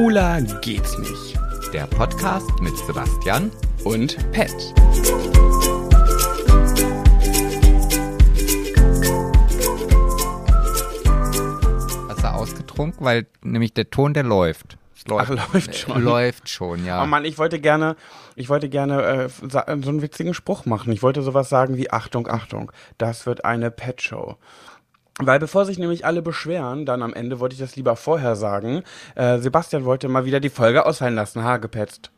Schwuler geht's nicht. Der Podcast mit Sebastian Und Pet. hast du ausgetrunken, weil nämlich der Ton, der läuft. Es läuft, Ach, läuft schon. Läuft schon, ja. Oh Mann, ich wollte gerne, ich wollte gerne äh, so einen witzigen Spruch machen. Ich wollte sowas sagen wie Achtung, Achtung, das wird eine Pet-Show. Weil bevor sich nämlich alle beschweren, dann am Ende wollte ich das lieber vorher sagen. Äh, Sebastian wollte mal wieder die Folge ausfallen lassen, ha, gepetzt.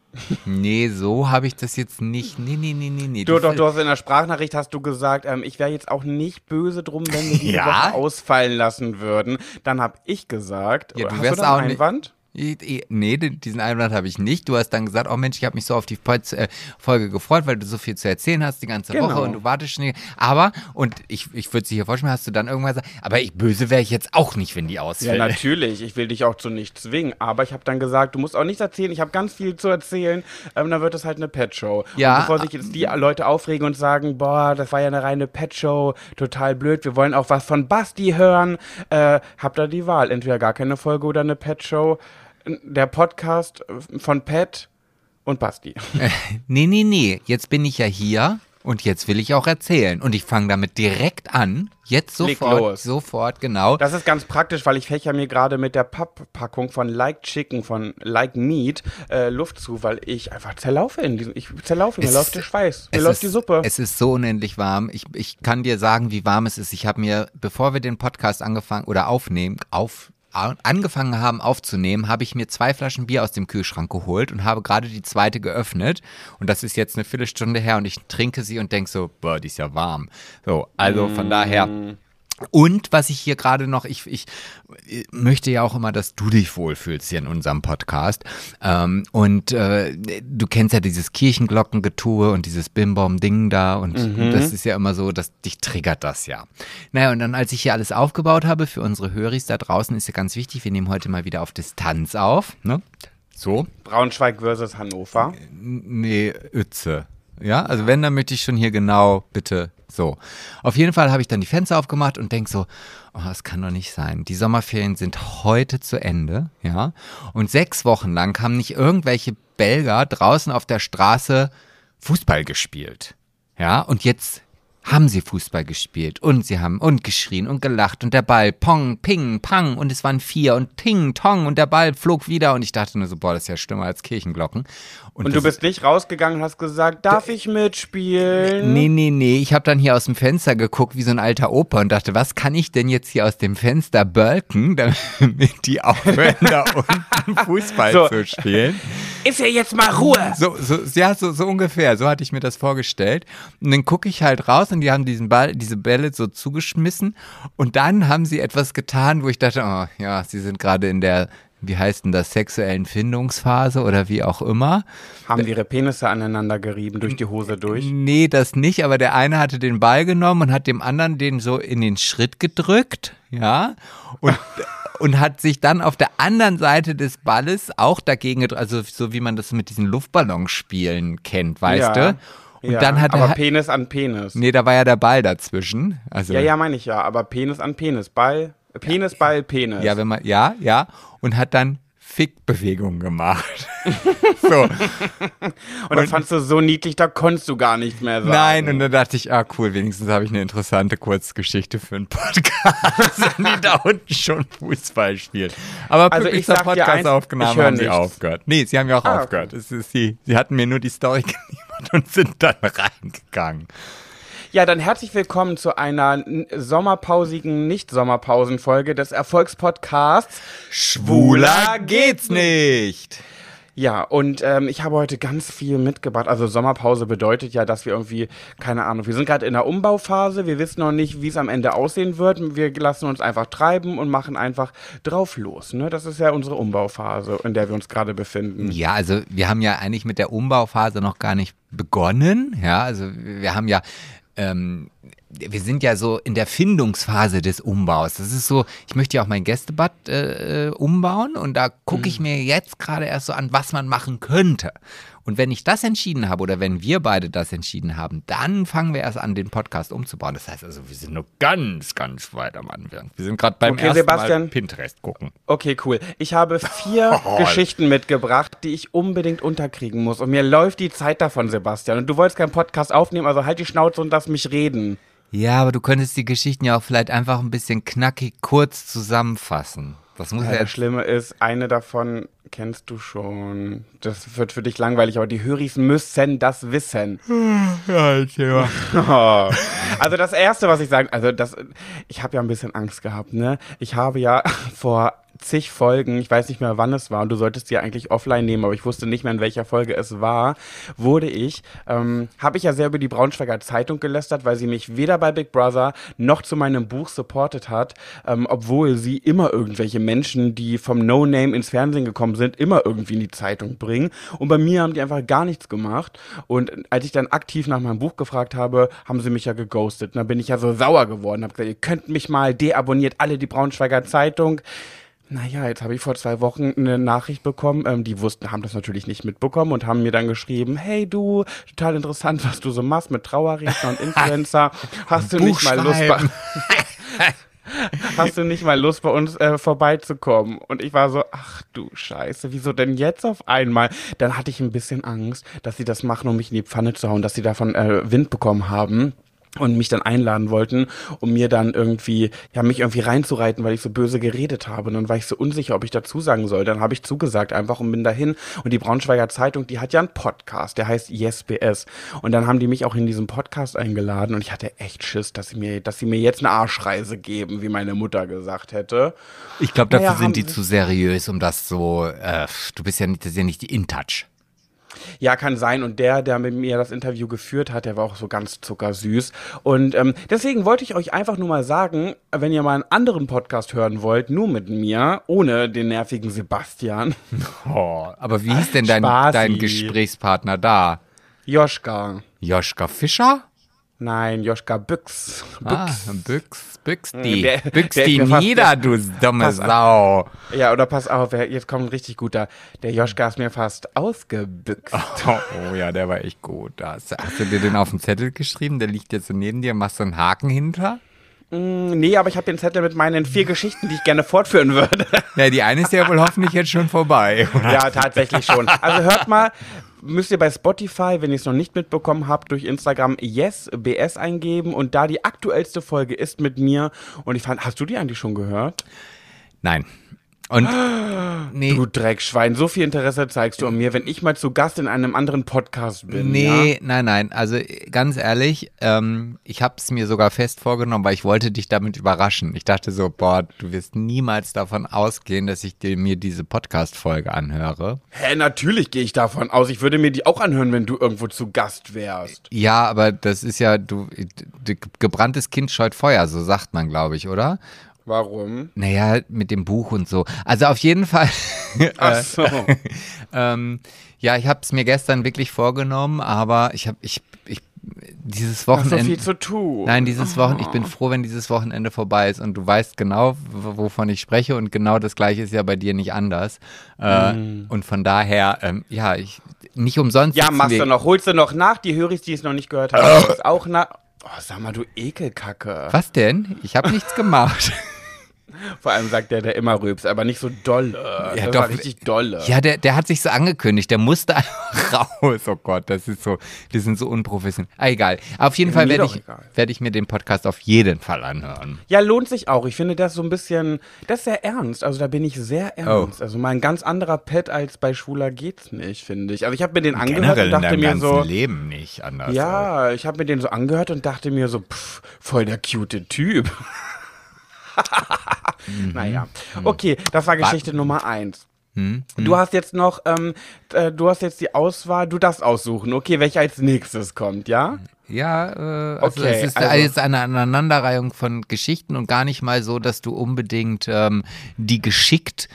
Nee, so habe ich das jetzt nicht. Nee, nee, nee, nee, nee. Du, Die- doch, du hast in der Sprachnachricht hast du gesagt, ähm, ich wäre jetzt auch nicht böse drum, wenn wir diese Ja? Woche ausfallen lassen würden. Dann habe ich gesagt, Ja, du hast du da einen auch nicht- Einwand? I- Nee, diesen Einwand habe ich nicht. Du hast dann gesagt, oh Mensch, ich habe mich so auf die äh, Folge gefreut, weil du so viel zu erzählen hast die ganze Genau. Woche und du wartest schon. Aber, und ich, ich würde sie hier vorstellen, hast du dann irgendwann gesagt, aber ich böse wäre ich jetzt auch nicht, wenn die Ja, ausfällt. natürlich. Ich will dich auch zu nichts zwingen. Aber ich habe dann gesagt, du musst auch nichts erzählen. Ich habe ganz viel zu erzählen. Ähm, dann wird es halt eine Pet-Show. Ja. Und bevor sich jetzt die Leute aufregen und sagen, boah, das war ja eine reine Pet-Show, total blöd. Wir wollen auch was von Basti hören. Äh, habt ihr die Wahl. Entweder gar keine Folge oder eine Pet-Show. Der Podcast von Pet und Basti. Nee, nee, nee. Jetzt bin ich ja hier und jetzt will ich auch erzählen. Und ich fange damit direkt an. Jetzt sofort, los. sofort, genau. Das ist ganz praktisch, weil ich fächer mir gerade mit der Papppackung von Like Chicken, von Like Meat, äh, Luft zu, weil ich einfach zerlaufe in diesem. Ich zerlaufe, mir Es läuft der Schweiß, mir läuft ist, die Suppe. Es ist so unendlich warm. Ich, ich kann dir sagen, wie warm es ist. Ich habe mir, bevor wir den Podcast angefangen oder aufnehmen, auf angefangen haben aufzunehmen, habe ich mir zwei Flaschen Bier aus dem Kühlschrank geholt und habe gerade die zweite geöffnet. Und das ist jetzt eine Viertelstunde her und ich trinke sie und denke so, boah, die ist ja warm. So, also von daher. Und was ich hier gerade noch, ich, ich möchte ja auch immer, dass du dich wohlfühlst hier in unserem Podcast. Ähm, und äh, du kennst ja dieses Kirchenglockengetue und dieses Bim-Bom-Ding da. Und das ist ja immer so, dass dich triggert das ja. Naja, und dann, als ich hier alles aufgebaut habe für unsere Höris da draußen, ist ja ganz wichtig, wir nehmen heute mal wieder auf Distanz auf. Ne? So. Braunschweig versus Hannover. Nee, Uetze. Ja, also wenn, dann möchte ich schon hier genau, bitte, so. Auf jeden Fall habe ich dann die Fenster aufgemacht und denke so, oh, das kann doch nicht sein. Die Sommerferien sind heute zu Ende, ja. Und sechs Wochen lang haben nicht irgendwelche Belger draußen auf der Straße Fußball gespielt. Ja, und jetzt haben sie Fußball gespielt und sie haben und geschrien und gelacht und der Ball pong, ping, pang und es waren vier und ting, tong und der Ball flog wieder und ich dachte nur so, boah, das ist ja schlimmer als Kirchenglocken. Und du das- bist nicht rausgegangen und hast gesagt, darf ich mitspielen? Nee, nee, nee. Ich habe dann hier aus dem Fenster geguckt wie so ein alter Opa und dachte, was kann ich denn jetzt hier aus dem Fenster bölken, damit die aufhören, da unten Fußball So. zu spielen. Ist ja jetzt mal Ruhe. So, so, ja, so, so ungefähr. So hatte ich mir das vorgestellt. Und dann gucke ich halt raus und die haben diesen Ball, diese Bälle so zugeschmissen. Und dann haben sie etwas getan, wo ich dachte, oh, ja, sie sind gerade in der, wie heißt denn das, sexuellen Findungsphase oder wie auch immer. Haben ihre Penisse aneinander gerieben durch die Hose durch. Nee, das nicht, aber der eine hatte den Ball genommen und hat dem anderen den so in den Schritt gedrückt, ja, und, und hat sich dann auf der anderen Seite des Balles auch dagegen gedrückt, also so wie man das mit diesen Luftballonspielen kennt, weißt Ja. du? Und ja, dann hat aber er, Penis an Penis. nee, da war ja der Ball dazwischen, also, Ja, ja, meine ich ja, aber Penis an Penis. Ball, Penis, Ball, Penis. ja, wenn man, ja, ja, und hat dann Fickbewegungen gemacht. so. und das fandst du so niedlich, da konntest du gar nicht mehr sagen. Nein, und dann dachte ich, ah cool, wenigstens habe ich eine interessante Kurzgeschichte für einen Podcast, die da unten schon Fußball spielt. Aber Also ich sag dir eins, Podcast-Aufnahme ich haben sie nichts. aufgehört. Nee, sie haben ja auch Ah, okay. aufgehört. Es ist sie, sie hatten mir nur die Story geliefert und sind dann reingegangen. Ja, dann herzlich willkommen zu einer sommerpausigen Nicht-Sommerpausen-Folge des Erfolgspodcasts Schwuler geht's nicht. Ja, und ähm, ich habe heute ganz viel mitgebracht. Also Sommerpause bedeutet ja, dass wir irgendwie, keine Ahnung, wir sind gerade in der Umbauphase, wir wissen noch nicht, wie es am Ende aussehen wird. Wir lassen uns einfach treiben und machen einfach drauf los. Ne? Das ist ja unsere Umbauphase, in der wir uns gerade befinden. Ja, also wir haben ja eigentlich mit der Umbauphase noch gar nicht begonnen. Ja, also wir haben ja, ähm, wir sind ja so in der Findungsphase des Umbaus. Das ist so, ich möchte ja auch mein Gästebad äh, äh, umbauen und da gucke ich mir jetzt gerade erst so an, was man machen könnte. Und wenn ich das entschieden habe oder wenn wir beide das entschieden haben, dann fangen wir erst an, den Podcast umzubauen. Das heißt also, wir sind noch ganz, ganz weit am Anfang. Wir sind gerade beim Okay, ersten Sebastian. Mal Pinterest gucken. Okay, cool. Ich habe vier Geschichten mitgebracht, die ich unbedingt unterkriegen muss. Und mir läuft die Zeit davon, Sebastian. Und du wolltest keinen Podcast aufnehmen, also halt die Schnauze und lass mich reden. Ja, aber du könntest die Geschichten ja auch vielleicht einfach ein bisschen knackig kurz zusammenfassen. Das muss ja, Ja, das Schlimme ist, eine davon kennst du schon. Das wird für dich langweilig, aber die Höris müssen das wissen. Also das erste, was ich sagen, also das, ich habe ja ein bisschen Angst gehabt, ne? Ich habe ja vor zig Folgen, ich weiß nicht mehr wann es war, und du solltest die eigentlich offline nehmen, aber ich wusste nicht mehr in welcher Folge es war, wurde ich, ähm, habe ich ja sehr über die Braunschweiger Zeitung gelästert, weil sie mich weder bei Big Brother noch zu meinem Buch supportet hat, ähm, obwohl sie immer irgendwelche Menschen, die vom No-Name ins Fernsehen gekommen sind, immer irgendwie in die Zeitung bringen. Und bei mir haben die einfach gar nichts gemacht. Und als ich dann aktiv nach meinem Buch gefragt habe, haben sie mich ja geghostet. Und dann bin ich ja so sauer geworden, habe gesagt, ihr könnt mich mal deabonniert alle die Braunschweiger Zeitung. Naja, jetzt habe ich vor zwei Wochen eine Nachricht bekommen. Ähm, die wussten, haben das natürlich nicht mitbekommen und haben mir dann geschrieben, hey du, total interessant, was du so machst mit Trauerredner und Influencer. Hast du nicht mal Lust bei, Hast du nicht mal Lust bei uns äh, vorbeizukommen? Und ich war so, ach du Scheiße, wieso denn jetzt auf einmal? Dann hatte ich ein bisschen Angst, dass sie das machen, um mich in die Pfanne zu hauen, dass sie davon äh, Wind bekommen haben und mich dann einladen wollten, um mir dann irgendwie, ja, mich irgendwie reinzureiten, weil ich so böse geredet habe. Und dann war ich so unsicher, ob ich dazu sagen soll. Dann habe ich zugesagt einfach und bin dahin. Und die Braunschweiger Zeitung, die hat ja einen Podcast, der heißt YesBS. Und dann haben die mich auch in diesen Podcast eingeladen und ich hatte echt Schiss, dass sie mir, dass sie mir jetzt eine Arschreise geben, wie meine Mutter gesagt hätte. Ich glaube, dafür Naja, sind die zu seriös, um das so. Äh, du bist ja nicht, das ist ja nicht die InTouch. Ja, kann sein. Und der, der mit mir das Interview geführt hat, der war auch so ganz zuckersüß. Und ähm, deswegen wollte ich euch einfach nur mal sagen, wenn ihr mal einen anderen Podcast hören wollt, nur mit mir, ohne den nervigen Sebastian, Oh, aber wie hieß denn dein, Spaßi. dein Gesprächspartner da? Joschka. Joschka Fischer? Nein, Joschka Büchs. Ah, Büchs. Büchs, büchs die. Der- büchs der die mir fast- nieder, du dumme auf. Sau. Ja, oder pass auf, jetzt kommt ein richtig guter. Der Joschka ist mir fast ausgebüxt. Oh, oh ja, der war echt gut. Hast, hast du dir den auf den Zettel geschrieben? Der liegt jetzt so neben dir. Machst du einen Haken hinter? Mm, Nee, aber ich habe den Zettel mit meinen vier Geschichten, die ich gerne fortführen würde. Ja, die eine ist ja wohl hoffentlich jetzt schon vorbei. Ja, tatsächlich schon. Also hört mal, müsst ihr bei Spotify, wenn ihr es noch nicht mitbekommen habt, durch Instagram YesBS eingeben und da die aktuellste Folge ist mit mir. Und ich fand, hast du die eigentlich schon gehört? Nein. Und nee, Du Dreckschwein, so viel Interesse zeigst du an mir, wenn ich mal zu Gast in einem anderen Podcast bin. nee, Ja? nein, nein. Also ganz ehrlich, ähm, ich habe es mir sogar fest vorgenommen, weil ich wollte dich damit überraschen. Ich dachte so, boah, du wirst niemals davon ausgehen, dass ich dir, mir diese Podcast-Folge anhöre. Hä, natürlich gehe ich davon aus. Ich würde mir die auch anhören, wenn du irgendwo zu Gast wärst. Ja, aber das ist ja, du, gebranntes Kind scheut Feuer, so sagt man, glaube ich, oder? Warum? Naja, mit dem Buch und so. Also auf jeden Fall. Ach so. ähm, ja, ich habe es mir gestern wirklich vorgenommen, aber ich habe, ich, ich, dieses Hast so Wochenende. viel zu tun. Nein, dieses Wochenende, ich bin froh, wenn dieses Wochenende vorbei ist und du weißt genau, wovon ich spreche und genau das gleiche ist ja bei dir nicht anders. Äh, Und von daher, ähm, ja, ich, nicht umsonst. Ja, machst du noch. Holst du noch nach. Die Höris, die es noch nicht gehört haben, ist auch nach. Oh, sag mal, du Ekelkacke. Was denn? Ich habe nichts gemacht. Vor allem sagt der, der immer rülpst, aber nicht so dolle. Ja, das doch. war richtig dolle. Ja, der, der hat sich so angekündigt, der musste einfach raus. Oh Gott, das ist so, die sind so unprofessionell. Ah, egal. Auf jeden Ja, Fall werde ich, werde ich mir den Podcast auf jeden Fall anhören. Ja, lohnt sich auch. Ich finde das so ein bisschen, das ist sehr ernst. Also da bin ich sehr ernst. Oh. Also mal ein ganz anderer Pet als bei Schwuler geht's nicht, finde ich. Also ich habe mir den angehört und dachte mir so, Leben nicht anders. ja, ich habe mir den so angehört und dachte mir so, pff, voll der cute Typ. Naja, okay, das war Geschichte Nummer eins. Hm? Du hast jetzt noch, ähm, äh, du hast jetzt die Auswahl, du darfst aussuchen. Okay, welcher als nächstes kommt, ja? Ja, äh, also Okay, es ist also- jetzt eine Aneinanderreihung von Geschichten und gar nicht mal so, dass du unbedingt ähm, die geschickt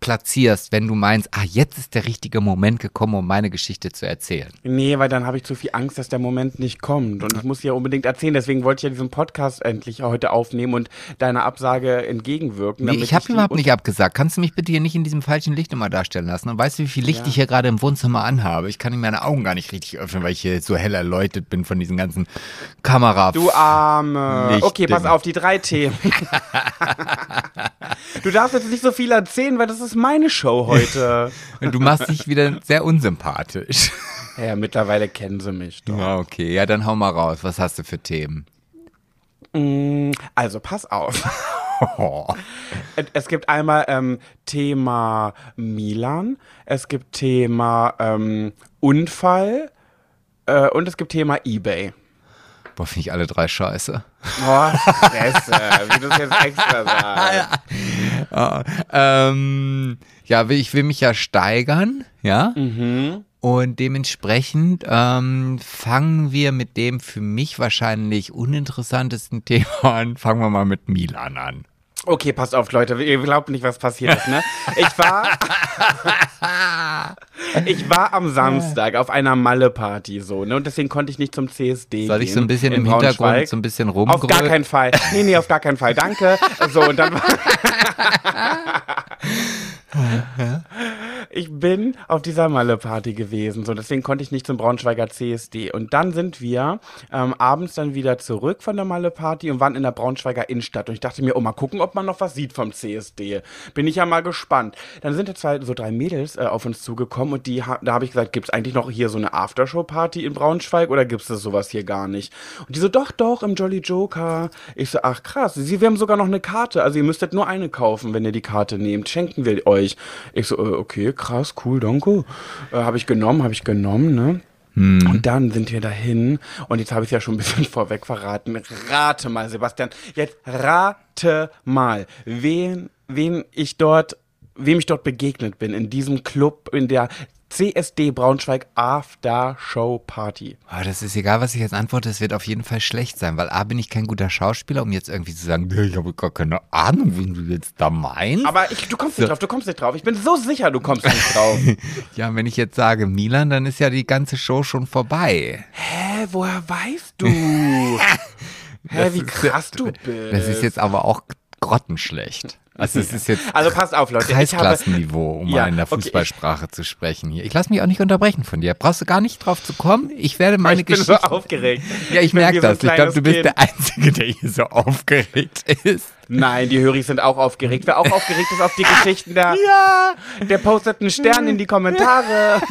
platzierst, wenn du meinst, ah, jetzt ist der richtige Moment gekommen, um meine Geschichte zu erzählen. Nee, weil dann habe ich zu viel Angst, dass der Moment nicht kommt. Und ich muss ja unbedingt erzählen. Deswegen wollte ich ja diesen Podcast endlich heute aufnehmen und deiner Absage entgegenwirken. Nee, ich habe überhaupt nicht abgesagt. Kannst du mich bitte hier nicht in diesem falschen Licht immer darstellen lassen? Und weißt du, wie viel Licht Ja. ich hier gerade im Wohnzimmer anhabe? Ich kann meine Augen gar nicht richtig öffnen, weil ich hier so hell erleuchtet bin von diesen ganzen Kamera. Du Arme. Lichtding. Okay, pass auf, die drei Themen. du darfst jetzt nicht so viel erzählen, weil das ist meine Show heute. Und du machst dich wieder sehr unsympathisch. ja, mittlerweile kennen sie mich doch. Ja, okay. Ja, dann hau mal raus. Was hast du für Themen? Mm, Also, pass auf. Oh. Es- Es gibt einmal ähm, Thema Milan, es gibt Thema ähm, Unfall äh, und es gibt Thema Ebay. Boah, finde ich alle drei scheiße. Oh, Fresse, wie du es jetzt extra sagst. Ah, ähm, ja, will- ich will mich ja steigern, ja. Mhm. Und dementsprechend ähm, fangen wir mit dem für mich wahrscheinlich uninteressantesten Thema an. Fangen wir mal mit Milan an. Okay, passt auf, Leute. Ihr glaubt nicht, was passiert ist, ne? Ich war. ich war am Samstag auf einer Malle-Party so, ne? Und deswegen konnte ich nicht zum CSD Soll gehen. ich so ein bisschen im Hintergrund so ein bisschen Auf gar rumgrölen? keinen Fall. Nee, nee, auf gar keinen Fall. Danke. So, und dann war. Ich bin auf dieser Malle-Party gewesen, so deswegen konnte ich nicht zum Braunschweiger CSD. Und dann sind wir ähm, abends dann wieder zurück von der Malle-Party und waren in der Braunschweiger Innenstadt. Und ich dachte mir, oh, mal gucken, ob man noch was sieht vom CSD. Bin ich ja mal gespannt. Dann sind da zwei, so drei Mädels äh, auf uns zugekommen und die, da habe ich gesagt, gibt's eigentlich noch hier so eine Aftershow-Party in Braunschweig oder gibt's das sowas hier gar nicht? Und die so, doch, doch, im Jolly Joker. Ich so, ach krass, sie, wir haben sogar noch eine Karte. Also ihr müsstet nur eine kaufen, wenn ihr die Karte nehmt. Schenken wir euch. Ich so, äh, okay, krass, cool, danke. Äh, habe ich genommen, habe ich genommen, ne? Und dann sind wir dahin und jetzt habe ich es ja schon ein bisschen vorweg verraten. Rate mal, Sebastian, jetzt rate mal, wen, wen ich dort, wem ich dort begegnet bin in diesem Club in der CSD Braunschweig After Show Party. Ah, das ist egal, was ich jetzt antworte, es wird auf jeden Fall schlecht sein, weil A, bin ich kein guter Schauspieler, um jetzt irgendwie zu sagen, ich habe gar keine Ahnung, wen du jetzt da meinst. Aber ich, du kommst nicht drauf, du kommst nicht drauf. Ich bin so sicher, du kommst nicht drauf. ja, wenn ich jetzt sage Milan, dann ist ja die ganze Show schon vorbei. Hä, woher weißt du? Hä, wie ist- krass du bist. Das ist jetzt aber auch grottenschlecht. Also es ist jetzt Also passt auf, Leute. Ich Kreisklassenniveau, um Ja, mal in der okay, Fußballsprache zu sprechen hier. Ich lasse mich auch nicht unterbrechen von dir. Brauchst du gar nicht drauf zu kommen. Ich werde meine ich bin Geschichte. so aufgeregt. ja, ich bin merke das. Ich glaube, du bist Kind. der Einzige, der hier so aufgeregt ist. Nein, die Höris sind auch aufgeregt. Wer auch aufgeregt ist auf die Geschichten, der, Ja. der postet einen Stern in die Kommentare.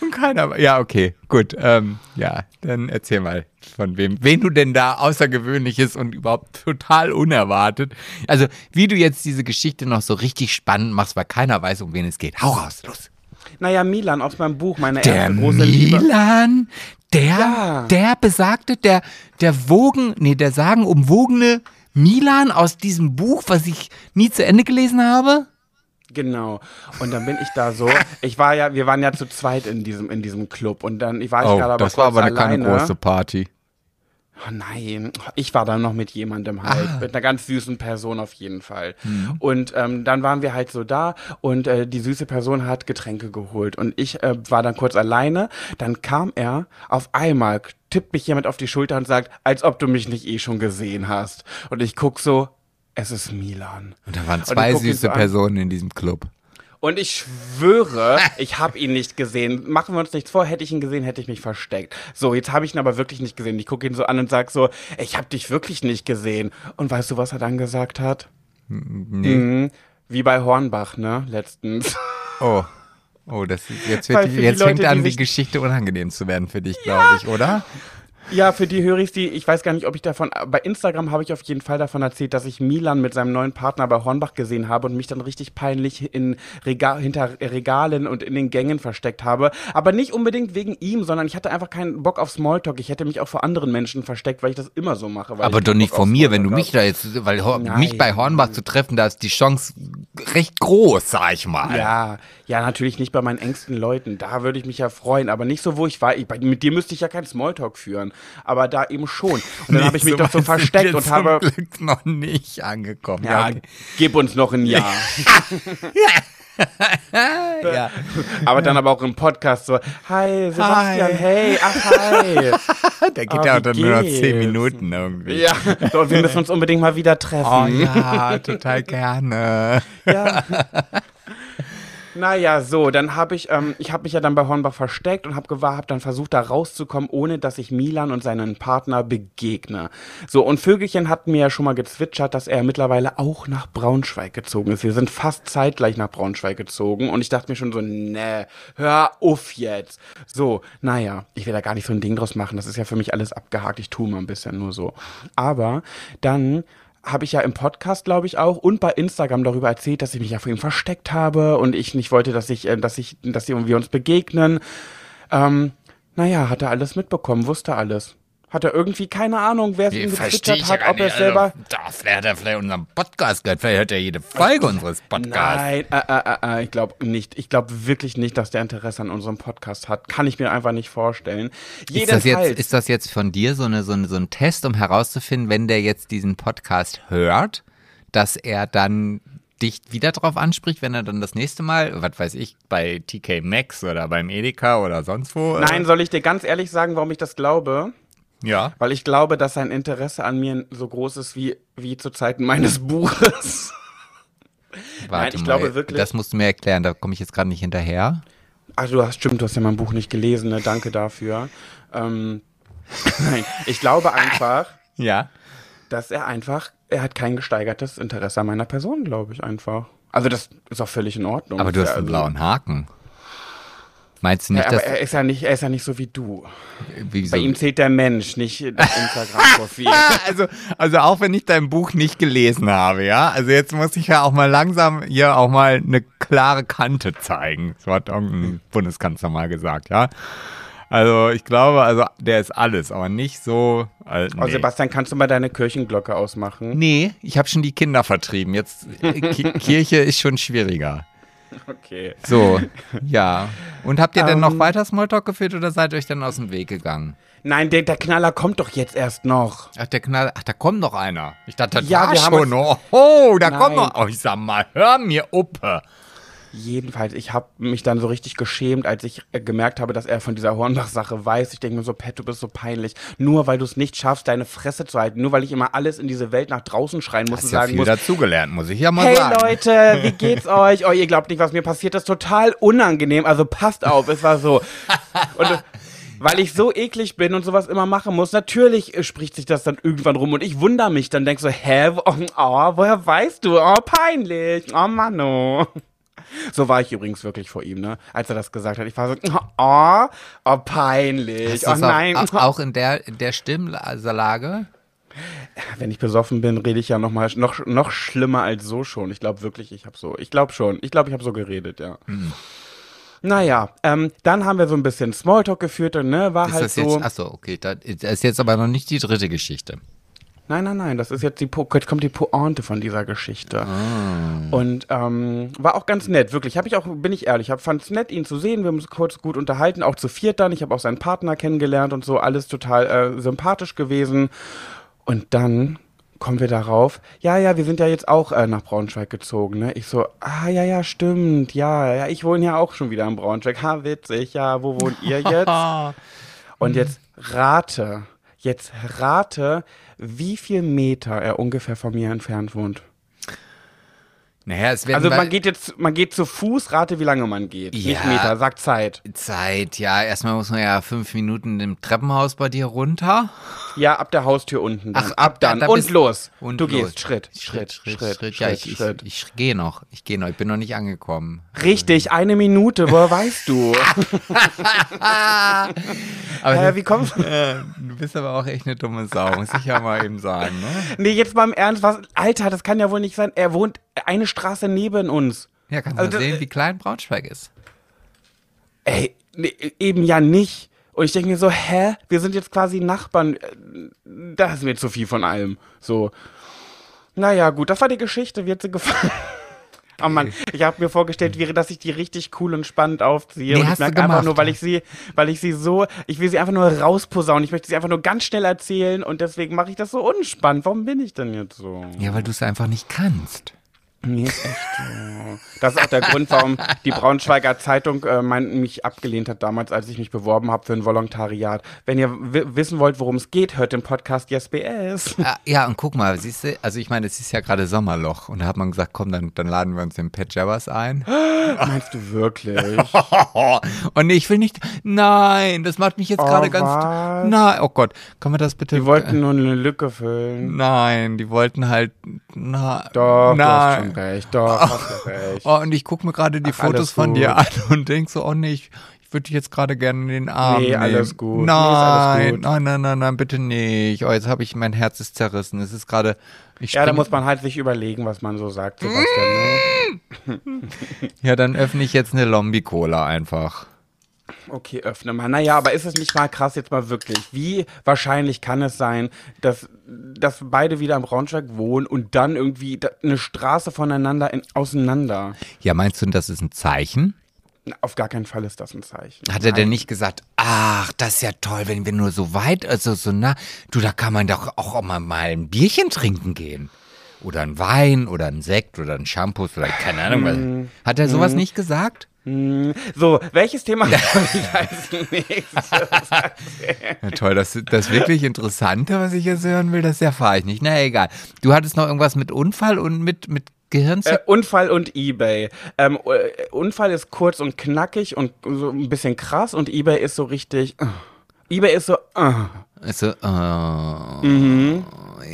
Und keiner. Ja, okay, gut. Ähm, ja, dann erzähl mal von wem, wen du denn da außergewöhnliches und überhaupt total unerwartet. Also, wie du jetzt diese Geschichte noch so richtig spannend machst, weil keiner weiß, um wen es geht. Hau raus, los. Naja, Milan aus meinem Buch, meine Der erste große Liebe. Milan, der, Ja. der besagte, der, der wogen, nee, der sagenumwogene Milan aus diesem Buch, was ich nie zu Ende gelesen habe. Genau. Und dann bin ich da so. Ich war ja, wir waren ja zu zweit in diesem, in diesem Club. Und dann, ich war ich gerade aber Oh, das war aber eine, keine große Party. Oh nein, ich war dann noch mit jemandem halt, Ah. mit einer ganz süßen Person auf jeden Fall. Mhm. Und ähm, dann waren wir halt so da und äh, die süße Person hat Getränke geholt und ich äh, war dann kurz alleine. Dann kam er auf einmal, tippt mich jemand auf die Schulter und sagt, als ob du mich nicht eh schon gesehen hast. Und ich guck so, es ist Milan. Und da waren zwei süße so. Personen in diesem Club. Und ich schwöre, ich habe ihn nicht gesehen. Machen wir uns nichts vor, hätte ich ihn gesehen, hätte ich mich versteckt. So, jetzt habe ich ihn aber wirklich nicht gesehen. Ich gucke ihn so an und sag so, ich habe dich wirklich nicht gesehen. Und weißt du, was er dann gesagt hat? Nee. Mhm, wie bei Hornbach, ne, letztens. Oh. Oh, das ist, jetzt, wird, die jetzt Leute, fängt die an, die sich- Geschichte unangenehm zu werden für dich, glaube ich, oder? Ja, für die Höris, die, ich weiß gar nicht, ob ich davon, bei Instagram habe ich auf jeden Fall davon erzählt, dass ich Milan mit seinem neuen Partner bei Hornbach gesehen habe und mich dann richtig peinlich in Regal, hinter Regalen und in den Gängen versteckt habe. Aber nicht unbedingt wegen ihm, sondern ich hatte einfach keinen Bock auf Smalltalk. Ich hätte mich auch vor anderen Menschen versteckt, weil ich das immer so mache. Aber ich doch nicht auf mir, wenn du mich da jetzt, weil Hor- Nein. mich bei Hornbach zu treffen, da ist die Chance recht groß, sag ich mal. Ja, ja, natürlich nicht bei meinen engsten Leuten. Da würde ich mich ja freuen, aber nicht so, wo ich war. Ich, bei, mit dir müsste ich ja keinen Smalltalk führen. Aber da eben schon. Und dann Nee, habe ich mich doch so versteckt und zum habe. Glück noch nicht angekommen. Ja, okay. gib uns noch ein Jahr. ja. aber dann aber auch im Podcast so, hi Sebastian, Hi. hey, ach hi. Der geht Ah, ja auch dann nur noch zehn? Minuten irgendwie. ja, so, wir müssen uns unbedingt mal wieder treffen. Oh ja, total gerne. Ja. Naja, so, dann habe ich, ähm, ich habe mich ja dann bei Hornbach versteckt und habe hab dann versucht, da rauszukommen, ohne dass ich Milan und seinen Partner begegne. So, und Vögelchen hat mir ja schon mal gezwitschert, dass er mittlerweile auch nach Braunschweig gezogen ist. Wir sind fast zeitgleich nach Braunschweig gezogen und ich dachte mir schon so, nee, hör auf jetzt. So, naja, ich will da gar nicht so ein Ding draus machen, das ist ja für mich alles abgehakt, ich tue mal ein bisschen nur so. Aber dann habe ich ja im Podcast, glaube ich, auch und bei Instagram darüber erzählt, dass ich mich ja vor ihm versteckt habe und ich nicht wollte, dass ich, äh, dass ich, dass wir uns begegnen. Ähm, naja, hat er alles mitbekommen, wusste alles. Hat er irgendwie keine Ahnung, wer es ihm gezwitschert hat, ob er es selber. Also, da vielleicht hat er vielleicht unseren Podcast gehört. Vielleicht hört er jede Folge unseres Podcasts. Nein, äh, äh, äh, äh, ich glaube nicht. Ich glaube wirklich nicht, dass der Interesse an unserem Podcast hat. Kann ich mir einfach nicht vorstellen. Ist das, Jedenfalls. jetzt, ist das jetzt von dir so, eine, so, eine, so ein Test, um herauszufinden, wenn der jetzt diesen Podcast hört, dass er dann dich wieder drauf anspricht, wenn er dann das nächste Mal, was weiß ich, bei TK Maxx oder beim Edeka oder sonst wo? äh, Nein, soll ich dir ganz ehrlich sagen, warum ich das glaube? Ja. Weil ich glaube, dass sein Interesse an mir so groß ist wie, wie zu Zeiten meines Buches. Warte ich mal, glaube wirklich- Das musst du mir erklären, da komme ich jetzt gerade nicht hinterher. Ach, du hast, stimmt, du hast ja mein Buch nicht gelesen, ne? Danke dafür. Ähm, nein, ich glaube einfach, Ja. dass er einfach, er hat kein gesteigertes Interesse an meiner Person, glaube ich einfach. Also das ist auch völlig in Ordnung. Aber du hast einen also- blauen Haken. Meinst du nicht, Ja, aber dass. er ist ja nicht, er ist ja nicht so wie du. wieso? Bei ihm zählt der Mensch, nicht das Instagram-Profil. also, also auch wenn ich dein Buch nicht gelesen habe, ja. Also jetzt muss ich ja auch mal langsam hier auch mal eine klare Kante zeigen. So hat irgendein Bundeskanzler mal gesagt, ja. Also ich glaube, also der ist alles, aber nicht so. Äh, Oh, nee. Sebastian, kannst du mal deine Kirchenglocke ausmachen? nee, ich habe schon die Kinder vertrieben. Jetzt äh, Ki Kirche ist schon schwieriger. Okay. So, ja. Und habt ihr denn noch Ähm. weiter Smalltalk geführt oder seid ihr euch dann aus dem Weg gegangen? Nein, der, der Knaller kommt doch jetzt erst noch. Ach, der Knall. Ach, da kommt noch einer. Ich dachte, das Ja, war schon. Oh, oh, da kommt Nein. noch. Oh, ich sag mal, hör mir uppe. Jedenfalls, ich habe mich dann so richtig geschämt, als ich äh, gemerkt habe, dass er von dieser Hornbach-Sache weiß. Ich denke mir so, Pet, du bist so peinlich. Nur weil du es nicht schaffst, deine Fresse zu halten. Nur weil ich immer alles in diese Welt nach draußen schreien muss Hast und ja sagen viel muss, dazugelernt, muss ich ja mal Hey sagen. Leute, wie geht's euch? Oh, ihr glaubt nicht, was mir passiert ist. Total unangenehm. Also passt auf, es war so. Und äh, weil ich so eklig bin und sowas immer machen muss, natürlich äh, spricht sich das dann irgendwann rum und ich wundere mich dann, denk so, hä, wo- oh, woher weißt du? Oh, peinlich. Oh, Mano. So war ich übrigens wirklich vor ihm, ne? Als er das gesagt hat. Ich war so, oh, oh peinlich. Oh nein. Auch, auch in der, in der Stimmlage? Wenn ich besoffen bin, rede ich ja noch mal noch noch schlimmer als so schon. Ich glaube wirklich, ich habe so. Ich glaube schon. Ich glaube, ich habe so geredet, ja. Mhm. Naja, ähm, dann haben wir so ein bisschen Smalltalk geführt und ne, war Ist halt das so. jetzt, achso, okay, das ist jetzt aber noch nicht die dritte Geschichte. Nein, nein, nein, das ist jetzt die po jetzt kommt die Pointe von dieser Geschichte. Ah. Und ähm, war auch ganz nett, wirklich. Habe ich auch, bin ich ehrlich, fand es nett, ihn zu sehen. Wir haben uns kurz gut unterhalten, auch zu viert dann. Ich habe auch seinen Partner kennengelernt und so, alles total äh, sympathisch gewesen. Und dann kommen wir darauf, ja, ja, wir sind ja jetzt auch äh, nach Braunschweig gezogen, ne? Ich so, ah, ja, ja, stimmt, ja, ja, ich wohne ja auch schon wieder in Braunschweig. Ha, witzig, ja, wo wohnt ihr jetzt? Und jetzt rate, jetzt rate, wie viel Meter er ungefähr von mir entfernt wohnt. Naja, es werden Also man geht jetzt, man geht zu Fuß, rate, wie lange man geht. Nicht Ja. Meter, sag Zeit. Zeit, ja, erstmal muss man ja fünf Minuten im Treppenhaus bei dir runter. Ja, ab der Haustür unten. Dann. Ach, ab, ab da- dann. da und los. Und du los. gehst Schritt, Schritt, Schritt, Schritt, ja, ich, Schritt. ich, ich gehe noch, ich gehe noch, ich bin noch nicht angekommen. Richtig, eine Minute, woher weißt du? Aber Hä, wie kommst du? äh, du bist aber auch echt eine dumme Sau, muss ich ja mal eben sagen, ne? Nee, jetzt mal im Ernst, was? Alter, das kann ja wohl nicht sein. Er wohnt eine Straße neben uns. Ja, kannst Also du das- sehen, wie klein Braunschweig ist. Ey, nee, eben ja nicht. Und ich denke mir so, hä? Wir sind jetzt quasi Nachbarn. Das ist mir zu viel von allem. So. Naja, gut, das war die Geschichte. Wie hat sie gefallen? Oh Mann, ich habe mir vorgestellt, wie, dass ich die richtig cool und spannend aufziehe. Nee, und ich merke einfach nur, weil ich sie, weil ich sie so, ich will sie einfach nur rausposaunen. Ich möchte sie einfach nur ganz schnell erzählen und deswegen mache ich das so unspannend. Warum bin ich denn jetzt so? Ja, weil du es einfach nicht kannst. Nee, ist echt. Das ist auch der Grund, warum die Braunschweiger Zeitung äh, mein, mich abgelehnt hat damals, als ich mich beworben habe für ein Volontariat. Wenn ihr wissen wollt, worum es geht, hört den Podcast Yes BS. Ah, Ja, und guck mal, siehst du, also ich meine, es ist ja gerade Sommerloch und da hat man gesagt, komm, dann, dann laden wir uns den Pat Jabbers ein. Meinst du wirklich? und ich will nicht, nein, das macht mich jetzt Oh, gerade ganz, was? nein, oh Gott, kann man das bitte, Die wollten nur eine Lücke füllen. nein, die wollten halt, na, Doch, hast schon recht. Doch, hast du recht. Oh, und ich gucke mir gerade die Ach, Fotos von dir an und denk so, oh nee, ich, ich würde dich jetzt gerade gerne in den Arm Nee, nehmen. alles gut. Nee, Nein, alles gut. nein, nein, nein, nein, bitte nicht. Oh, jetzt habe ich, mein Herz ist zerrissen. Es ist gerade, ich Ja, da muss man halt sich überlegen, was man so sagt, Sebastian. Ne? ja, dann öffne ich jetzt eine Lombi-Cola einfach. Okay, öffne mal. Naja, aber ist es nicht mal krass jetzt mal wirklich? Wie wahrscheinlich kann es sein, dass, dass beide wieder im Braunschweig wohnen und dann irgendwie eine Straße voneinander in, auseinander? Ja, meinst du, das ist ein Zeichen? Na, Auf gar keinen Fall ist das ein Zeichen. Hat er denn Nein. nicht gesagt, ach, das ist ja toll, wenn wir nur so weit, also so nah, du, da kann man doch auch mal, mal ein Bierchen trinken gehen. Oder ein Wein oder ein Sekt oder ein Shampoo, vielleicht, keine Ahnung. Was. Hat er sowas nicht gesagt? Hm, So, welches Thema als nächstes? Ja, toll, das, das wirklich Interessante, was ich jetzt hören will, das erfahre ich nicht. Na egal. Du hattest noch irgendwas mit Unfall und mit, mit Gehirnzer... Äh, Unfall und Ebay. Ähm, äh, Unfall ist kurz und knackig und so ein bisschen krass und Ebay ist so richtig. äh. Ebay ist so. äh. Also, äh, Mhm.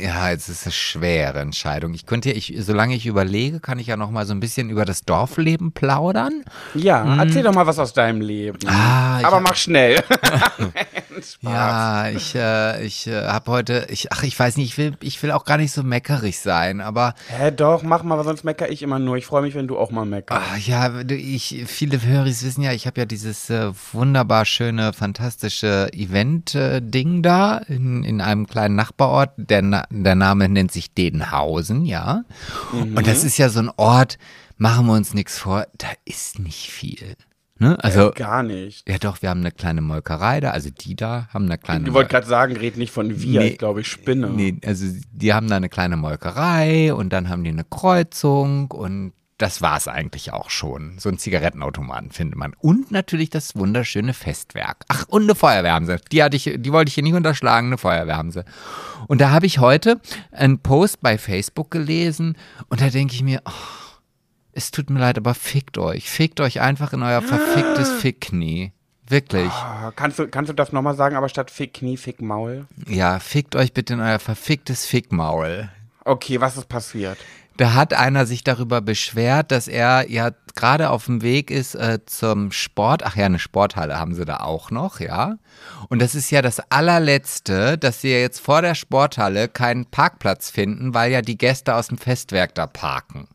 ja, jetzt ist es eine schwere Entscheidung. Ich könnte, ja- ich, solange ich überlege, kann ich ja noch mal so ein bisschen über das Dorfleben plaudern. Ja, erzähl doch mal was aus deinem Leben. Ah, Aber hab- mach schnell. Ja, ich, äh, ich äh, habe heute, ich, ach, ich weiß nicht, ich will, ich will auch gar nicht so meckerig sein, aber Hä, doch, mach mal, weil sonst mecker ich immer nur. Ich freue mich, wenn du auch mal meckerst. ach, ja, ich, viele Höris wissen ja, ich habe ja dieses äh, wunderbar schöne, fantastische Event-Ding da in, in einem kleinen Nachbarort. Der, Na der Name nennt sich Dedenhausen, ja. Und das ist ja so ein Ort, machen wir uns nichts vor, da ist nicht viel. Ne? Also, Gar nicht. ja doch, wir haben eine kleine Molkerei da, also die da haben eine kleine Ich wollte gerade sagen, red nicht von wir, Nee. ich glaube, ich spinne. Nee, also die haben da eine kleine Molkerei und dann haben die eine Kreuzung und das war's eigentlich auch schon. So einen Zigarettenautomaten findet man. Und natürlich das wunderschöne Festwerk. Ach, und eine Feuerwehr haben sie. Die, hatte ich, die wollte ich hier nicht unterschlagen, eine Feuerwehr haben sie. Und da habe ich heute einen Post bei Facebook gelesen und da denke ich mir, oh, es tut mir leid, aber fickt euch. Fickt euch einfach in euer verficktes Fickknie. Wirklich. Ah, Kannst du, kannst du das nochmal sagen, aber statt Fick Knie, Fick Maul? Ja, fickt euch bitte in euer verficktes Fickmaul. Okay, was ist passiert? Da hat einer sich darüber beschwert, dass er ja gerade auf dem Weg ist äh, zum Sport. Ach ja, eine Sporthalle haben sie da auch noch, ja. Und das ist ja das allerletzte, dass sie jetzt vor der Sporthalle keinen Parkplatz finden, weil ja die Gäste aus dem Festwerk da parken.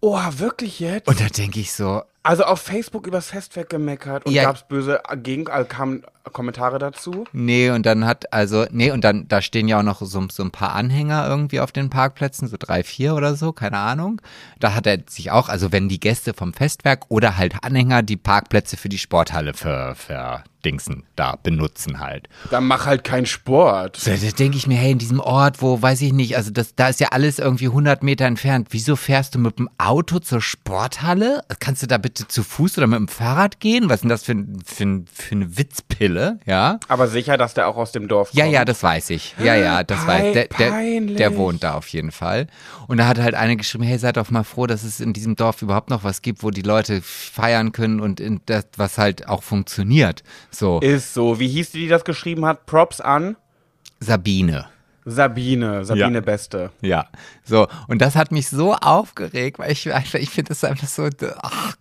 Oh, wirklich jetzt? Und da denke ich so, Also auf Facebook übers Festwerk gemeckert und Ja. gab's böse Gegen äh, kamen Kommentare dazu? Nee, und dann hat, also, nee, und dann, da stehen ja auch noch so, so ein paar Anhänger irgendwie auf den Parkplätzen, so drei, vier oder so, keine Ahnung. Da hat er sich auch, also wenn die Gäste vom Festwerk oder halt Anhänger die Parkplätze für die Sporthalle ver, verdingsen, da benutzen halt. Dann mach halt keinen Sport. Da, da denke ich mir, hey, in diesem Ort, wo, weiß ich nicht, also das, da ist ja alles irgendwie 100 Meter entfernt. Wieso fährst du mit dem Auto zur Sporthalle? Kannst du da bitte zu Fuß oder mit dem Fahrrad gehen? Was ist denn das für, für, für eine Witzpille, ja? Aber sicher, dass der auch aus dem Dorf Ja, kommt. ja, das weiß ich. Ja, ja, das Pei- weiß der, der, der wohnt da auf jeden Fall. Und da hat halt einer geschrieben, hey, seid doch mal froh, dass es in diesem Dorf überhaupt noch was gibt, wo die Leute feiern können und in das, was halt auch funktioniert. So, Ist so. Wie hieß die, die das geschrieben hat? Props an Sabine. Sabine. Sabine Ja. Beste. Ja, so. Und das hat mich so aufgeregt, weil ich ich finde das einfach so, ach,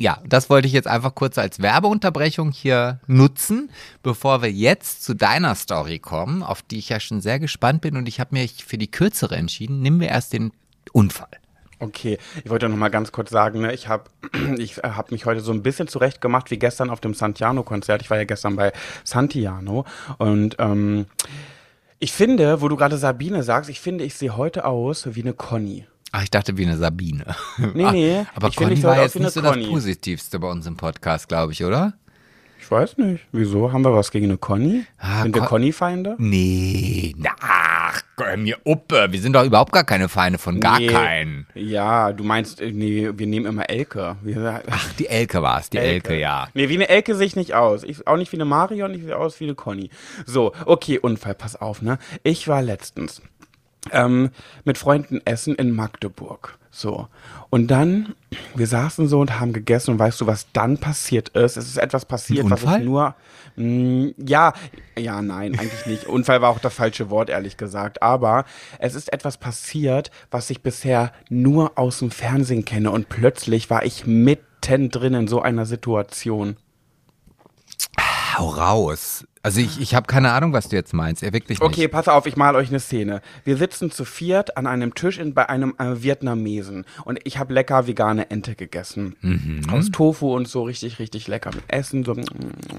ja, das wollte ich jetzt einfach kurz als Werbeunterbrechung hier nutzen, bevor wir jetzt zu deiner Story kommen, auf die ich ja schon sehr gespannt bin und ich habe mich für die kürzere entschieden. Nehmen wir erst den Unfall. Okay, ich wollte noch mal ganz kurz sagen, ne, ich habe ich hab mich heute so ein bisschen zurecht gemacht wie gestern auf dem Santiano-Konzert. Ich war ja gestern bei Santiano und ähm, ich finde, wo du gerade Sabine sagst, ich finde, ich sehe heute aus wie eine Conny. Ach, ich dachte wie eine Sabine. Nee, nee. Aber ich Conny ich war jetzt nicht so das. Positivste bei uns im Podcast, glaube ich, oder? Ich weiß nicht. Wieso? Haben wir was gegen eine Conny? Ah, Sind wir Con- Conny-Feinde? Nee, ach, mir uppe. Wir sind doch überhaupt gar keine Feinde von gar Nee. keinen. Ja, du meinst, äh, nee, wir nehmen immer Elke. Wir, Ach, die Elke war es, die Elke, ja. Nee, wie eine Elke sehe ich nicht aus. Ich, auch nicht wie eine Marion, ich sehe aus wie eine Conny. So, okay, Unfall, pass auf, ne? Ich war letztens ähm, mit Freunden essen in Magdeburg. So. Und dann, wir saßen so und haben gegessen und weißt du, was dann passiert ist? Es ist etwas passiert, was ich nur. Mh, ja, ja, nein, eigentlich nicht. Unfall war auch das falsche Wort, ehrlich gesagt. Aber es ist etwas passiert, was ich bisher nur aus dem Fernsehen kenne. Und plötzlich war ich mittendrin in so einer Situation. Hau raus. Also ich, ich habe keine Ahnung, was du jetzt meinst. Ja, wirklich nicht. Okay, pass auf, ich mal euch eine Szene. Wir sitzen zu viert an einem Tisch in, bei einem äh, Vietnamesen und ich habe lecker vegane Ente gegessen. Mhm. Aus Tofu und so richtig, richtig lecker mit Essen. So,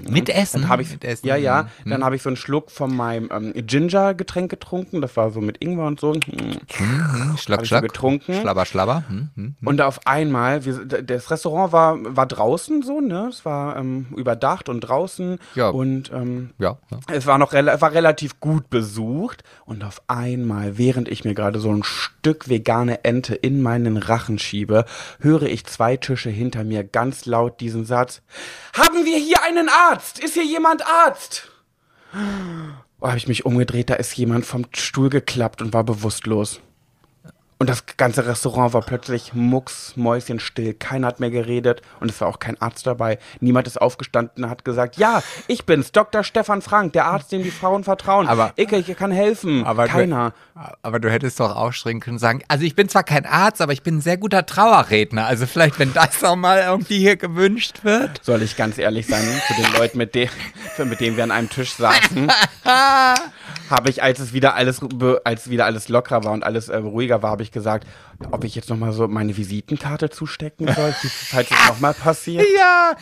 Mit Essen? Dann habe ich, Mit Essen, ja, ja, mhm. dann habe ich so einen Schluck von meinem ähm, Ginger-Getränk getrunken. Das war so mit Ingwer und so. Mhm, Hab Schlag, ich so schlag. getrunken. Schlabber, schlabber. Hm, hm. Und auf einmal, wir, das Restaurant war, war draußen so, ne? Es war ähm, überdacht und draußen. Ja. Und ähm, Ja, es war noch rela war relativ gut besucht und auf einmal, während ich mir gerade so ein Stück vegane Ente in meinen Rachen schiebe, höre ich zwei Tische hinter mir ganz laut diesen Satz: Haben wir hier einen Arzt? Ist hier jemand Arzt? Oh, habe ich mich umgedreht, da ist jemand vom Stuhl geklappt und war bewusstlos. Und das ganze Restaurant war plötzlich mucksmäuschenstill. Keiner hat mehr geredet und es war auch kein Arzt dabei. Niemand ist aufgestanden und hat gesagt, ja, ich bin's, Dr. Stefan Frank, der Arzt, dem die Frauen vertrauen. Aber- ich, ich kann helfen. Aber Keiner. Du, aber du hättest doch aufstrengen können und sagen, also ich bin zwar kein Arzt, aber ich bin ein sehr guter Trauerredner. Also vielleicht, wenn das auch mal irgendwie hier gewünscht wird. Soll ich ganz ehrlich sein, zu den Leuten, mit, de mit denen wir an einem Tisch saßen, habe ich, als es wieder alles, als wieder alles lockerer war und alles äh, ruhiger war, habe ich gesagt, ob ich jetzt nochmal so meine Visitenkarte zustecken soll, falls es nochmal passiert. Ja.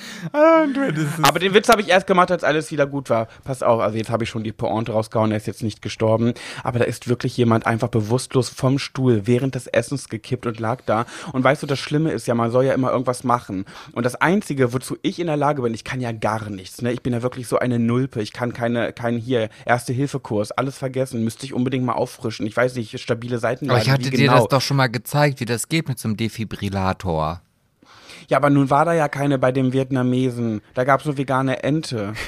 Aber den Witz habe ich erst gemacht, als alles wieder gut war. Pass auf, also jetzt habe ich schon die Pointe rausgehauen, er ist jetzt nicht gestorben. Aber da ist wirklich jemand einfach bewusstlos vom Stuhl während des Essens gekippt und lag da. Und weißt du, das Schlimme ist ja, man soll ja immer irgendwas machen. Und das Einzige, wozu ich in der Lage bin, ich kann ja gar nichts. Ne? Ich bin ja wirklich so eine Nulpe. Ich kann keine, keinen hier Erste-Hilfe-Kurs, alles vergessen. Müsste ich unbedingt mal auffrischen. Ich weiß nicht, stabile Seiten. Aber ich hatte wie dir genau. das doch schon mal gezeigt, wie das geht mit so einem Defibrillator. Ja, aber nun war da ja keine bei dem Vietnamesen. Da gab es nur vegane Ente.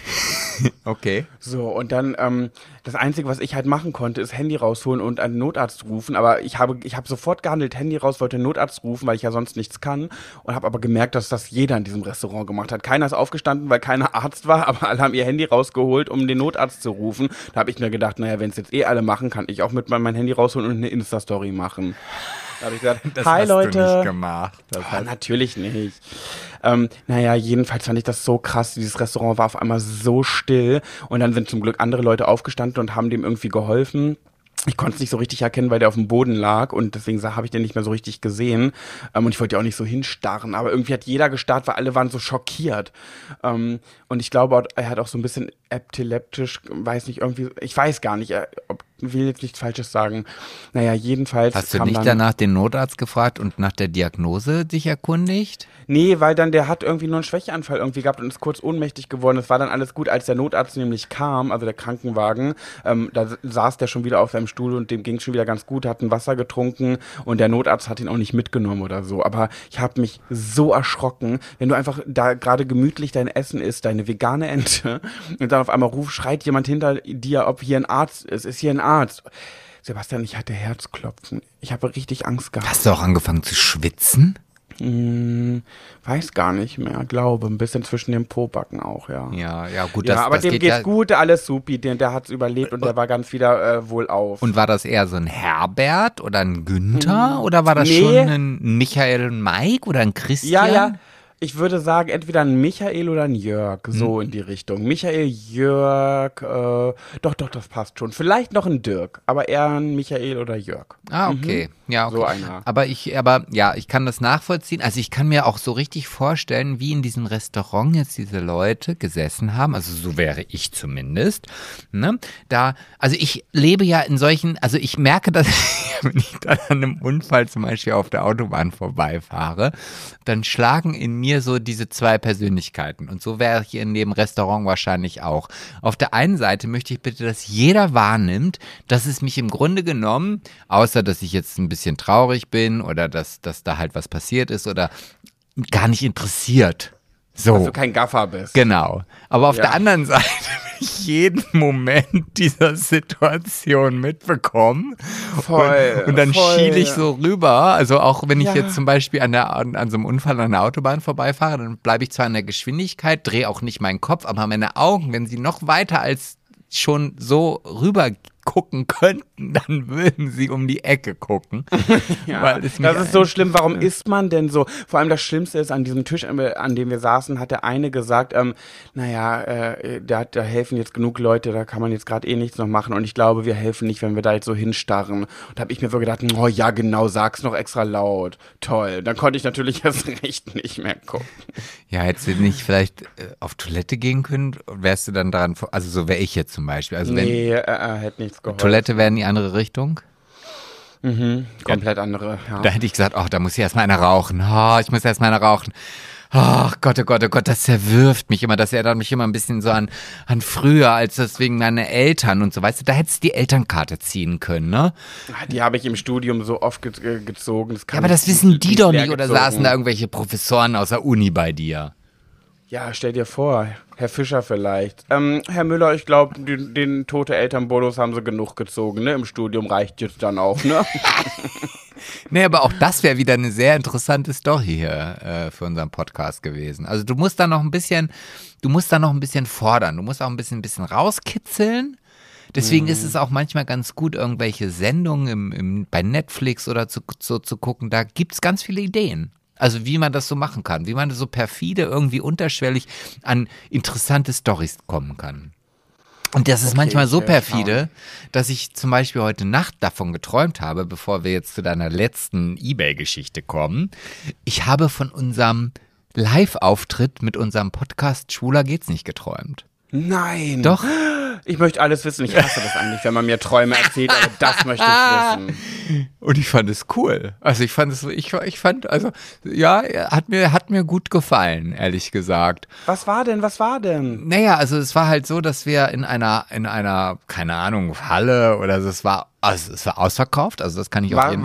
Okay. So, und dann, ähm, das Einzige, was ich halt machen konnte, ist Handy rausholen und einen Notarzt rufen. Aber ich habe, ich habe sofort gehandelt, Handy raus, wollte einen Notarzt rufen, weil ich ja sonst nichts kann. Und habe aber gemerkt, dass das jeder in diesem Restaurant gemacht hat. Keiner ist aufgestanden, weil keiner Arzt war, aber alle haben ihr Handy rausgeholt, um den Notarzt zu rufen. Da habe ich mir gedacht, naja, wenn es jetzt eh alle machen, kann ich auch mit mein, mein Handy rausholen und eine Insta-Story machen. Da habe ich gesagt, Das hi hast Leute. du nicht gemacht. Das hast natürlich nicht. Ähm, naja, jedenfalls fand ich das so krass. Dieses Restaurant war auf einmal so still und dann sind zum Glück andere Leute aufgestanden und haben dem irgendwie geholfen. Ich konnte es nicht so richtig erkennen, weil der auf dem Boden lag und deswegen habe ich den nicht mehr so richtig gesehen. Ähm, und ich wollte ja auch nicht so hinstarren, aber irgendwie hat jeder gestarrt, weil alle waren so schockiert. Ähm, und ich glaube, er hat auch so ein bisschen epileptisch, weiß nicht, irgendwie, ich weiß gar nicht, er, ob, will jetzt nichts Falsches sagen. Naja, jedenfalls. Hast du nicht danach den Notarzt gefragt und nach der Diagnose dich erkundigt? Nee, weil dann der hat irgendwie nur einen Schwächeanfall irgendwie gehabt und ist kurz ohnmächtig geworden. Es war dann alles gut, als der Notarzt nämlich kam, also der Krankenwagen. Ähm, da saß der schon wieder auf seinem Stuhl und dem ging schon wieder ganz gut, hat ein Wasser getrunken und der Notarzt hat ihn auch nicht mitgenommen oder so. Aber ich habe mich so erschrocken, wenn du einfach da gerade gemütlich dein Essen isst, deine vegane Ente und dann auf einmal ruft, schreit jemand hinter dir, ob hier ein Arzt ist. Ist hier ein Arzt? Sebastian, ich hatte Herzklopfen. Ich habe richtig Angst gehabt. Hast du auch angefangen zu schwitzen? Hm, weiß gar nicht mehr, glaube. Ein bisschen zwischen den Pobacken auch, ja. Ja, ja, gut, Ja, das, aber das dem geht geht's ja. gut, alles supi, der, der hat's überlebt und der war ganz wieder äh, wohlauf. Und war das eher so ein Herbert oder ein Günther oder war das Nee. schon ein Michael und Mike oder ein ja, Christian? ja. Ich würde sagen, entweder ein Michael oder ein Jörg, so Hm. in die Richtung. Michael, Jörg, äh, doch, doch, das passt schon. Vielleicht noch ein Dirk, aber eher ein Michael oder Jörg. Ah, okay. Ja, okay. So einer. Aber ich, aber ja, ich kann das nachvollziehen. Also ich kann mir auch so richtig vorstellen, wie in diesem Restaurant jetzt diese Leute gesessen haben. Also so wäre ich zumindest. Ne? Da, also ich lebe ja in solchen, also ich merke, dass wenn ich dann an einem Unfall zum Beispiel auf der Autobahn vorbeifahre, dann schlagen in mir so diese zwei Persönlichkeiten. Und so wäre ich in dem Restaurant wahrscheinlich auch. Auf der einen Seite möchte ich bitte, dass jeder wahrnimmt, dass es mich im Grunde genommen, außer dass ich jetzt ein bisschen traurig bin oder dass, dass da halt was passiert ist oder gar nicht interessiert. So. Dass du kein Gaffer bist. Genau. Aber auf Ja. der anderen Seite jeden Moment dieser Situation mitbekommen. Voll, Und, und dann voll. schiele ich so rüber. Also auch wenn ich Ja. jetzt zum Beispiel an, der, an, an so einem Unfall an der Autobahn vorbeifahre, dann bleibe ich zwar an der Geschwindigkeit, drehe auch nicht meinen Kopf, aber meine Augen, wenn sie noch weiter als schon so rüber gucken könnten, dann würden sie um die Ecke gucken. Ja, das ist so schlimm. Warum isst man denn so? Vor allem das Schlimmste ist, an diesem Tisch, äh, an dem wir saßen, hat der eine gesagt, ähm, naja, äh, da, da helfen jetzt genug Leute, da kann man jetzt gerade eh nichts noch machen. Und ich glaube, wir helfen nicht, wenn wir da jetzt so hinstarren. Und da habe ich mir so gedacht, oh ja, genau, sag's noch extra laut. Toll. Dann konnte ich natürlich erst recht nicht mehr gucken. Ja, hättest du nicht vielleicht äh, auf Toilette gehen können? Wärst du dann daran, vor- also so wäre ich jetzt zum Beispiel. Also wenn nee, äh, äh, hätte nichts geholfen. Toilette wäre in die andere Richtung, Komplett andere, ja. da hätte ich gesagt, ach, da muss ich erstmal einer rauchen. Oh, ich muss erstmal einer rauchen. Ach Gott, oh Gott, oh Gott, das zerwirft mich immer. Das erinnert mich immer ein bisschen so an, an früher, als das wegen meiner Eltern und so. Weißt du, da hättest du die Elternkarte ziehen können, ne? Ah, Die habe ich im Studium so oft ge gezogen. Das Ja, aber das wissen die doch nicht. Oder gezogen. saßen da irgendwelche Professoren aus der Uni bei dir? Ja, stell dir vor, Herr Fischer vielleicht. Ähm, Herr Müller, ich glaube, den, den tote Elternbonus haben sie genug gezogen, ne? Im Studium reicht jetzt dann auch, ne? Nee, aber auch das wäre wieder eine sehr interessante Story hier äh, für unseren Podcast gewesen. Also du musst da noch ein bisschen, du musst da noch ein bisschen fordern. Du musst auch ein bisschen, ein bisschen rauskitzeln. Deswegen ist es auch manchmal ganz gut, irgendwelche Sendungen im, im, bei Netflix oder zu, zu, zu gucken. Da gibt's ganz viele Ideen. Also wie man das so machen kann, wie man so perfide irgendwie unterschwellig an interessante Stories kommen kann. Und das ist Okay, manchmal so perfide, dass ich zum Beispiel heute Nacht davon geträumt habe, bevor wir jetzt zu deiner letzten Ebay-Geschichte kommen. Ich habe von unserem Live-Auftritt mit unserem Podcast Schwuler geht's nicht geträumt. Nein. Doch. Ich möchte alles wissen. Ich hasse das eigentlich, wenn man mir Träume erzählt, aber das möchte ich wissen. Und ich fand es cool. Also ich fand es, ich, ich fand, also, ja, hat mir, hat mir gut gefallen, ehrlich gesagt. Was war denn? Was war denn? Naja, also es war halt so, dass wir in einer, in einer, keine Ahnung, Halle oder so, es war, also es war ausverkauft, also das kann ich auf War, jeden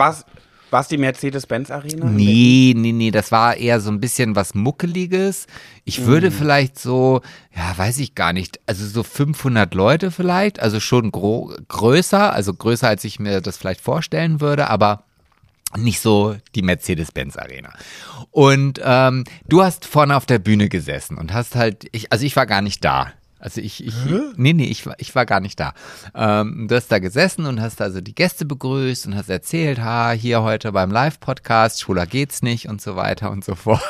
war's, war's die Mercedes-Benz-Arena? Nee, nee, nee, das war eher so ein bisschen was Muckeliges. Ich würde vielleicht so, ja, weiß ich gar nicht, also so 500 Leute vielleicht, also schon größer, also größer, als ich mir das vielleicht vorstellen würde, aber nicht so die Mercedes-Benz-Arena. Und ähm, du hast vorne auf der Bühne gesessen und hast halt, ich, also ich war gar nicht da. Also ich, ich nee, nee, ich war, ich war gar nicht da. Ähm, du hast da gesessen und hast also die Gäste begrüßt und hast erzählt, ha, hier heute beim Live-Podcast, schwuler geht's nicht und so weiter und so fort.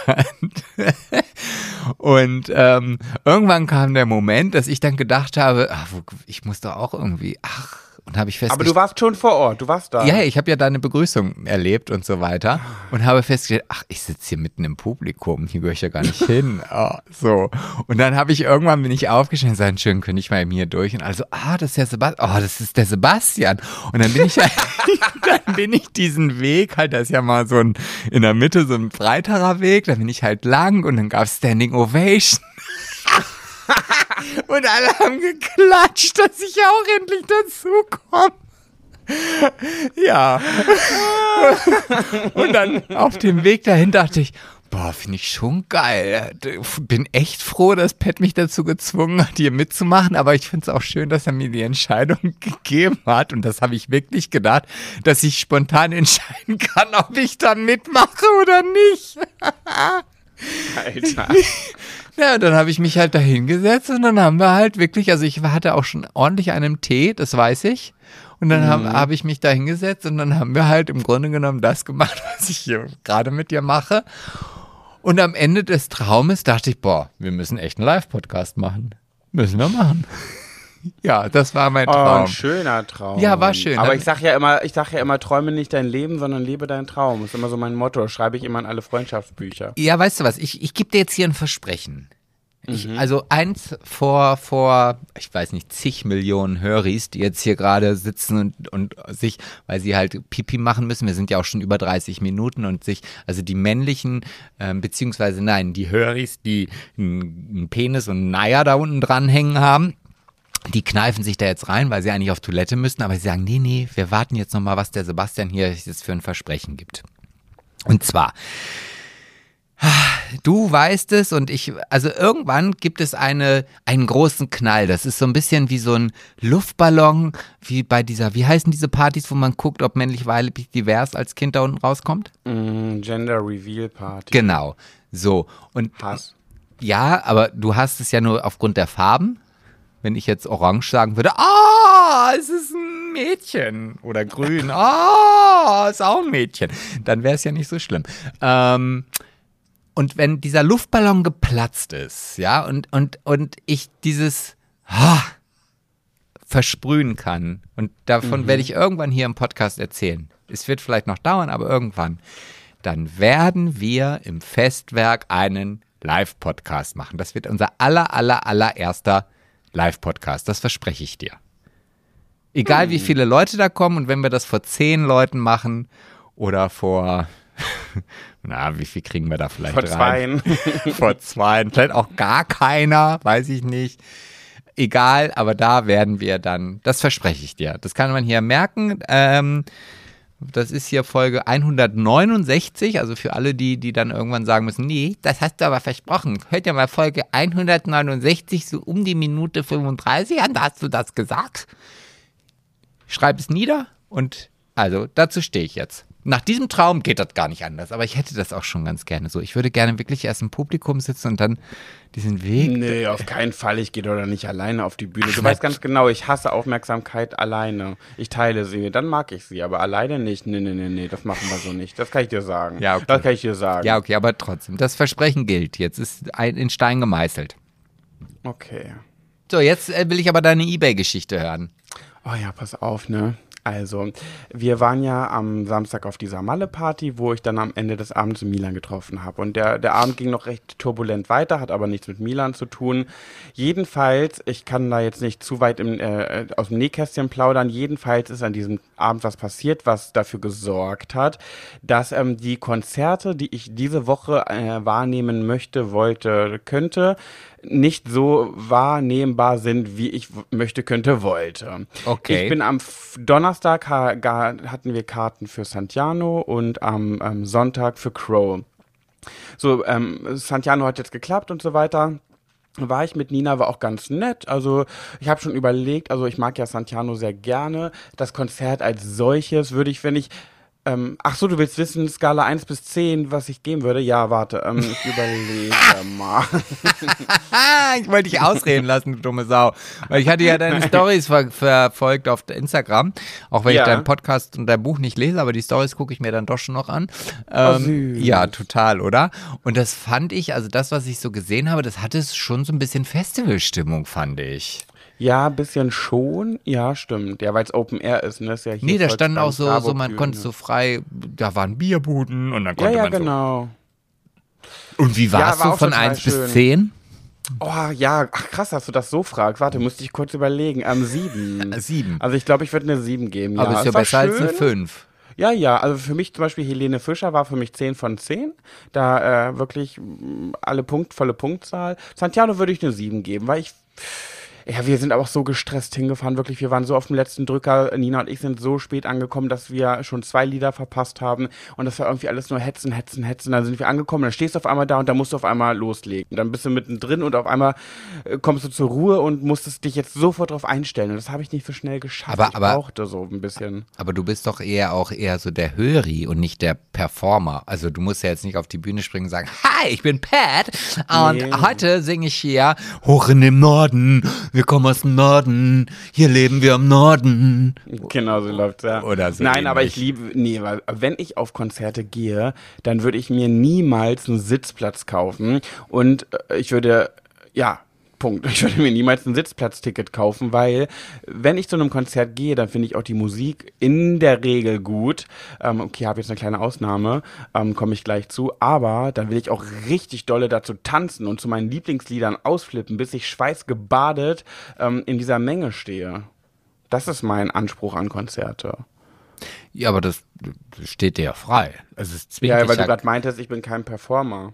und ähm, irgendwann kam der Moment, dass ich dann gedacht habe, ach, ich muss doch auch irgendwie, ach, und habe ich Aber festgestellt, du warst schon vor Ort, du warst da. ja, ich habe ja deine Begrüßung erlebt und so weiter und habe festgestellt, ach, ich sitze hier mitten im Publikum, hier gehöre ich ja gar nicht hin. Ah, so. Und dann habe ich irgendwann bin ich aufgestanden und gesagt, schön, könnte ich mal eben hier durch und also, ah, das ist der Sebastian, oh, das ist der Sebastian. Und dann bin ich dann bin ich diesen Weg, halt, da ist ja mal so ein, in der Mitte so ein breiterer Weg, dann bin ich halt lang und dann gab es Standing Ovation. Und alle haben geklatscht, dass ich auch endlich dazu komme. Ja. Und dann auf dem Weg dahin dachte ich, boah, finde ich schon geil. Bin echt froh, dass Pat mich dazu gezwungen hat, hier mitzumachen. Aber ich finde es auch schön, dass er mir die Entscheidung gegeben hat. Und das habe ich wirklich gedacht, dass ich spontan entscheiden kann, ob ich da mitmache oder nicht. Alter. Ja, dann habe ich mich halt da hingesetzt und dann haben wir halt wirklich, also ich hatte auch schon ordentlich einen Tee, das weiß ich. Und dann habe hab ich mich da hingesetzt und dann haben wir halt im Grunde genommen das gemacht, was ich hier gerade mit dir mache. Und am Ende des Traumes dachte ich, boah, wir müssen echt einen Live-Podcast machen. Müssen wir machen. Ja, das war mein Oh, Traum. ein schöner Traum. Ja, war schön. Aber ich sag ja immer, ich sag ja immer, träume nicht dein Leben, sondern lebe deinen Traum. Das ist immer so mein Motto. Schreibe ich immer in alle Freundschaftsbücher. Ja, weißt du was, ich, ich gebe dir jetzt hier ein Versprechen. Ich, also eins vor, vor, ich weiß nicht, zig Millionen Höris, die jetzt hier gerade sitzen und, und sich, weil sie halt Pipi machen müssen, wir sind ja auch schon über 30 Minuten und sich, also die männlichen, ähm, beziehungsweise nein, die Höris, die einen Penis und einen Eier da unten dranhängen haben, die kneifen sich da jetzt rein, weil sie eigentlich auf Toilette müssen, aber sie sagen, nee, nee, wir warten jetzt nochmal, was der Sebastian hier jetzt für ein Versprechen gibt. Und zwar, du weißt es und ich, also irgendwann gibt es eine, einen großen Knall. Das ist so ein bisschen wie so ein Luftballon, wie bei dieser, wie heißen diese Partys, wo man guckt, ob männlich, weiblich, divers als Kind da unten rauskommt? Mm, Gender Reveal Party. Genau. So. Und Hass. ja, aber du hast es ja nur aufgrund der Farben. Wenn ich jetzt orange sagen würde, ah, es ist ein Mädchen. Oder grün, ah, ist auch ein Mädchen. Dann wäre es ja nicht so schlimm. Ähm, und wenn dieser Luftballon geplatzt ist, ja, und, und, und ich dieses ah, versprühen kann, und davon werde ich irgendwann hier im Podcast erzählen. Es wird vielleicht noch dauern, aber irgendwann. Dann werden wir im Festwerk einen Live-Podcast machen. Das wird unser aller, aller, allererster Live-Podcast. Das verspreche ich dir. Egal wie viele Leute da kommen und wenn wir das vor zehn Leuten machen oder vor, na, wie viel kriegen wir da vielleicht Vor rein? zweien. vor zwei, vielleicht auch gar keiner, weiß ich nicht. Egal, aber da werden wir dann, das verspreche ich dir. Das kann man hier merken. Ähm, das ist hier Folge 169, also für alle, die, die dann irgendwann sagen müssen, nee, das hast du aber versprochen. Hört ja mal Folge 169, so um die Minute 35 an, da hast du das gesagt. Schreib es nieder und also dazu stehe ich jetzt. Nach diesem Traum geht das gar nicht anders, aber ich hätte das auch schon ganz gerne so. Ich würde gerne wirklich erst im Publikum sitzen und dann diesen Weg. Nee, auf keinen Fall. Ich gehe doch nicht alleine auf die Bühne. Ach, du weißt ganz genau, ich hasse Aufmerksamkeit alleine. Ich teile sie, dann mag ich sie, aber alleine nicht. Nee, nee, nee, nee, das machen wir so nicht. Das kann ich dir sagen. Ja, okay. Das kann ich dir sagen. Ja, okay, aber trotzdem, das Versprechen gilt. Jetzt ist ein, in Stein gemeißelt. Okay. So, jetzt äh, will ich aber deine Ebay-Geschichte hören. Oh ja, pass auf, ne? Also, wir waren ja am Samstag auf dieser Malle-Party, wo ich dann am Ende des Abends Milan getroffen habe. Und der, der Abend ging noch recht turbulent weiter, hat aber nichts mit Milan zu tun. Jedenfalls, ich kann da jetzt nicht zu weit im, äh, aus dem Nähkästchen plaudern, jedenfalls ist an diesem Abend was passiert, was dafür gesorgt hat, dass ähm, die Konzerte, die ich diese Woche äh, wahrnehmen möchte, wollte, könnte, nicht so wahrnehmbar sind, wie ich möchte, könnte, wollte. Okay. Ich bin am Donnerstag ha hatten wir Karten für Santiano und am ähm, Sonntag für Crow. So, ähm, Santiano hat jetzt geklappt und so weiter. War ich mit Nina, war auch ganz nett. Also ich habe schon überlegt, also ich mag ja Santiano sehr gerne. Das Konzert als solches würde ich, wenn ich. Ähm, ach so, du willst wissen, Skala 1 bis 10, was ich geben würde? Ja, warte, ähm, ich überlege mal. Ich wollte dich ausreden lassen, du dumme Sau. Weil ich hatte ja deine Stories ver verfolgt auf Instagram. Auch wenn Ja. ich deinen Podcast und dein Buch nicht lese, aber die Stories gucke ich mir dann doch schon noch an. Ähm, Oh, ja, total, oder? Und das fand ich, also das, was ich so gesehen habe, das hatte schon so ein bisschen Festivalstimmung, fand ich. Ja, bisschen schon. Ja, stimmt. Ja, weil es Open Air ist, ne? Ist ja hier Nee, da standen auch so, so man konnte so frei, da waren Bierbuden und dann Ja, konnte ja, man so. genau. Und wie war es Ja, war so von total 1 schön. bis 10? Oh, ja, ach krass, dass du das so fragst. Warte, musste ich kurz überlegen. Sieben. Äh, sieben. Also ich glaube, ich würde eine sieben geben. Aber ja, ist ja besser als eine schön. 5. Ja, ja, also für mich zum Beispiel Helene Fischer war für mich 10 von 10. Da äh, wirklich mh, alle Punkt, volle Punktzahl. Santiano würde ich eine 7 geben, weil ich. Ja, wir sind auch so gestresst hingefahren, wirklich. Wir waren so auf dem letzten Drücker. Nina und ich sind so spät angekommen, dass wir schon zwei Lieder verpasst haben. Und das war irgendwie alles nur hetzen, hetzen, hetzen. Dann sind wir angekommen, dann stehst du auf einmal da und dann musst du auf einmal loslegen. Dann bist du mittendrin und auf einmal äh, kommst du zur Ruhe und musstest dich jetzt sofort drauf einstellen. Und das habe ich nicht so schnell geschafft. Aber- ich aber- brauchte so ein bisschen. Aber du bist doch eher auch eher so der Höri und nicht der Performer. Also du musst ja jetzt nicht auf die Bühne springen und sagen, hi, ich bin Pat und Nee. heute singe ich hier hoch in dem Norden. Wir kommen aus dem Norden. Hier leben wir im Norden. Genau, so läuft's, ja. Oder so Nein, aber ähnlich. ich liebe, nee, weil wenn ich auf Konzerte gehe, dann würde ich mir niemals einen Sitzplatz kaufen und äh, ich würde, ja, Punkt. Ich würde mir niemals ein Sitzplatzticket kaufen, weil wenn ich zu einem Konzert gehe, dann finde ich auch die Musik in der Regel gut. Ähm, okay, habe jetzt eine kleine Ausnahme, ähm, komme ich gleich zu. Aber dann will ich auch richtig dolle dazu tanzen und zu meinen Lieblingsliedern ausflippen, bis ich schweißgebadet ähm, in dieser Menge stehe. Das ist mein Anspruch an Konzerte. Ja, aber das steht dir ja frei. Also es zwingt Ja, weil du gerade meintest, ich bin kein Performer.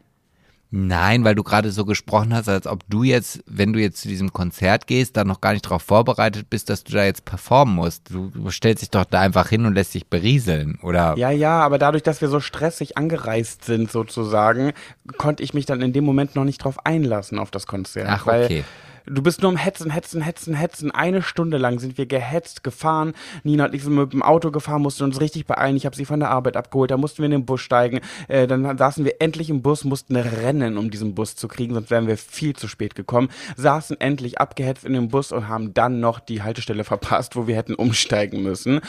Nein, weil du gerade so gesprochen hast, als ob du jetzt, wenn du jetzt zu diesem Konzert gehst, da noch gar nicht darauf vorbereitet bist, dass du da jetzt performen musst. Du, du stellst dich doch da einfach hin und lässt dich berieseln, oder? Ja, ja, aber dadurch, dass wir so stressig angereist sind sozusagen, konnte ich mich dann in dem Moment noch nicht drauf einlassen auf das Konzert. Ach, okay. Du bist nur am Hetzen, Hetzen, Hetzen, Hetzen. Eine Stunde lang sind wir gehetzt, gefahren. Nina und ich sind mit dem Auto gefahren, mussten uns richtig beeilen. Ich habe sie von der Arbeit abgeholt. Da mussten wir in den Bus steigen. Äh, dann saßen wir endlich im Bus, mussten rennen, um diesen Bus zu kriegen, sonst wären wir viel zu spät gekommen. Saßen endlich abgehetzt in dem Bus und haben dann noch die Haltestelle verpasst, wo wir hätten umsteigen müssen.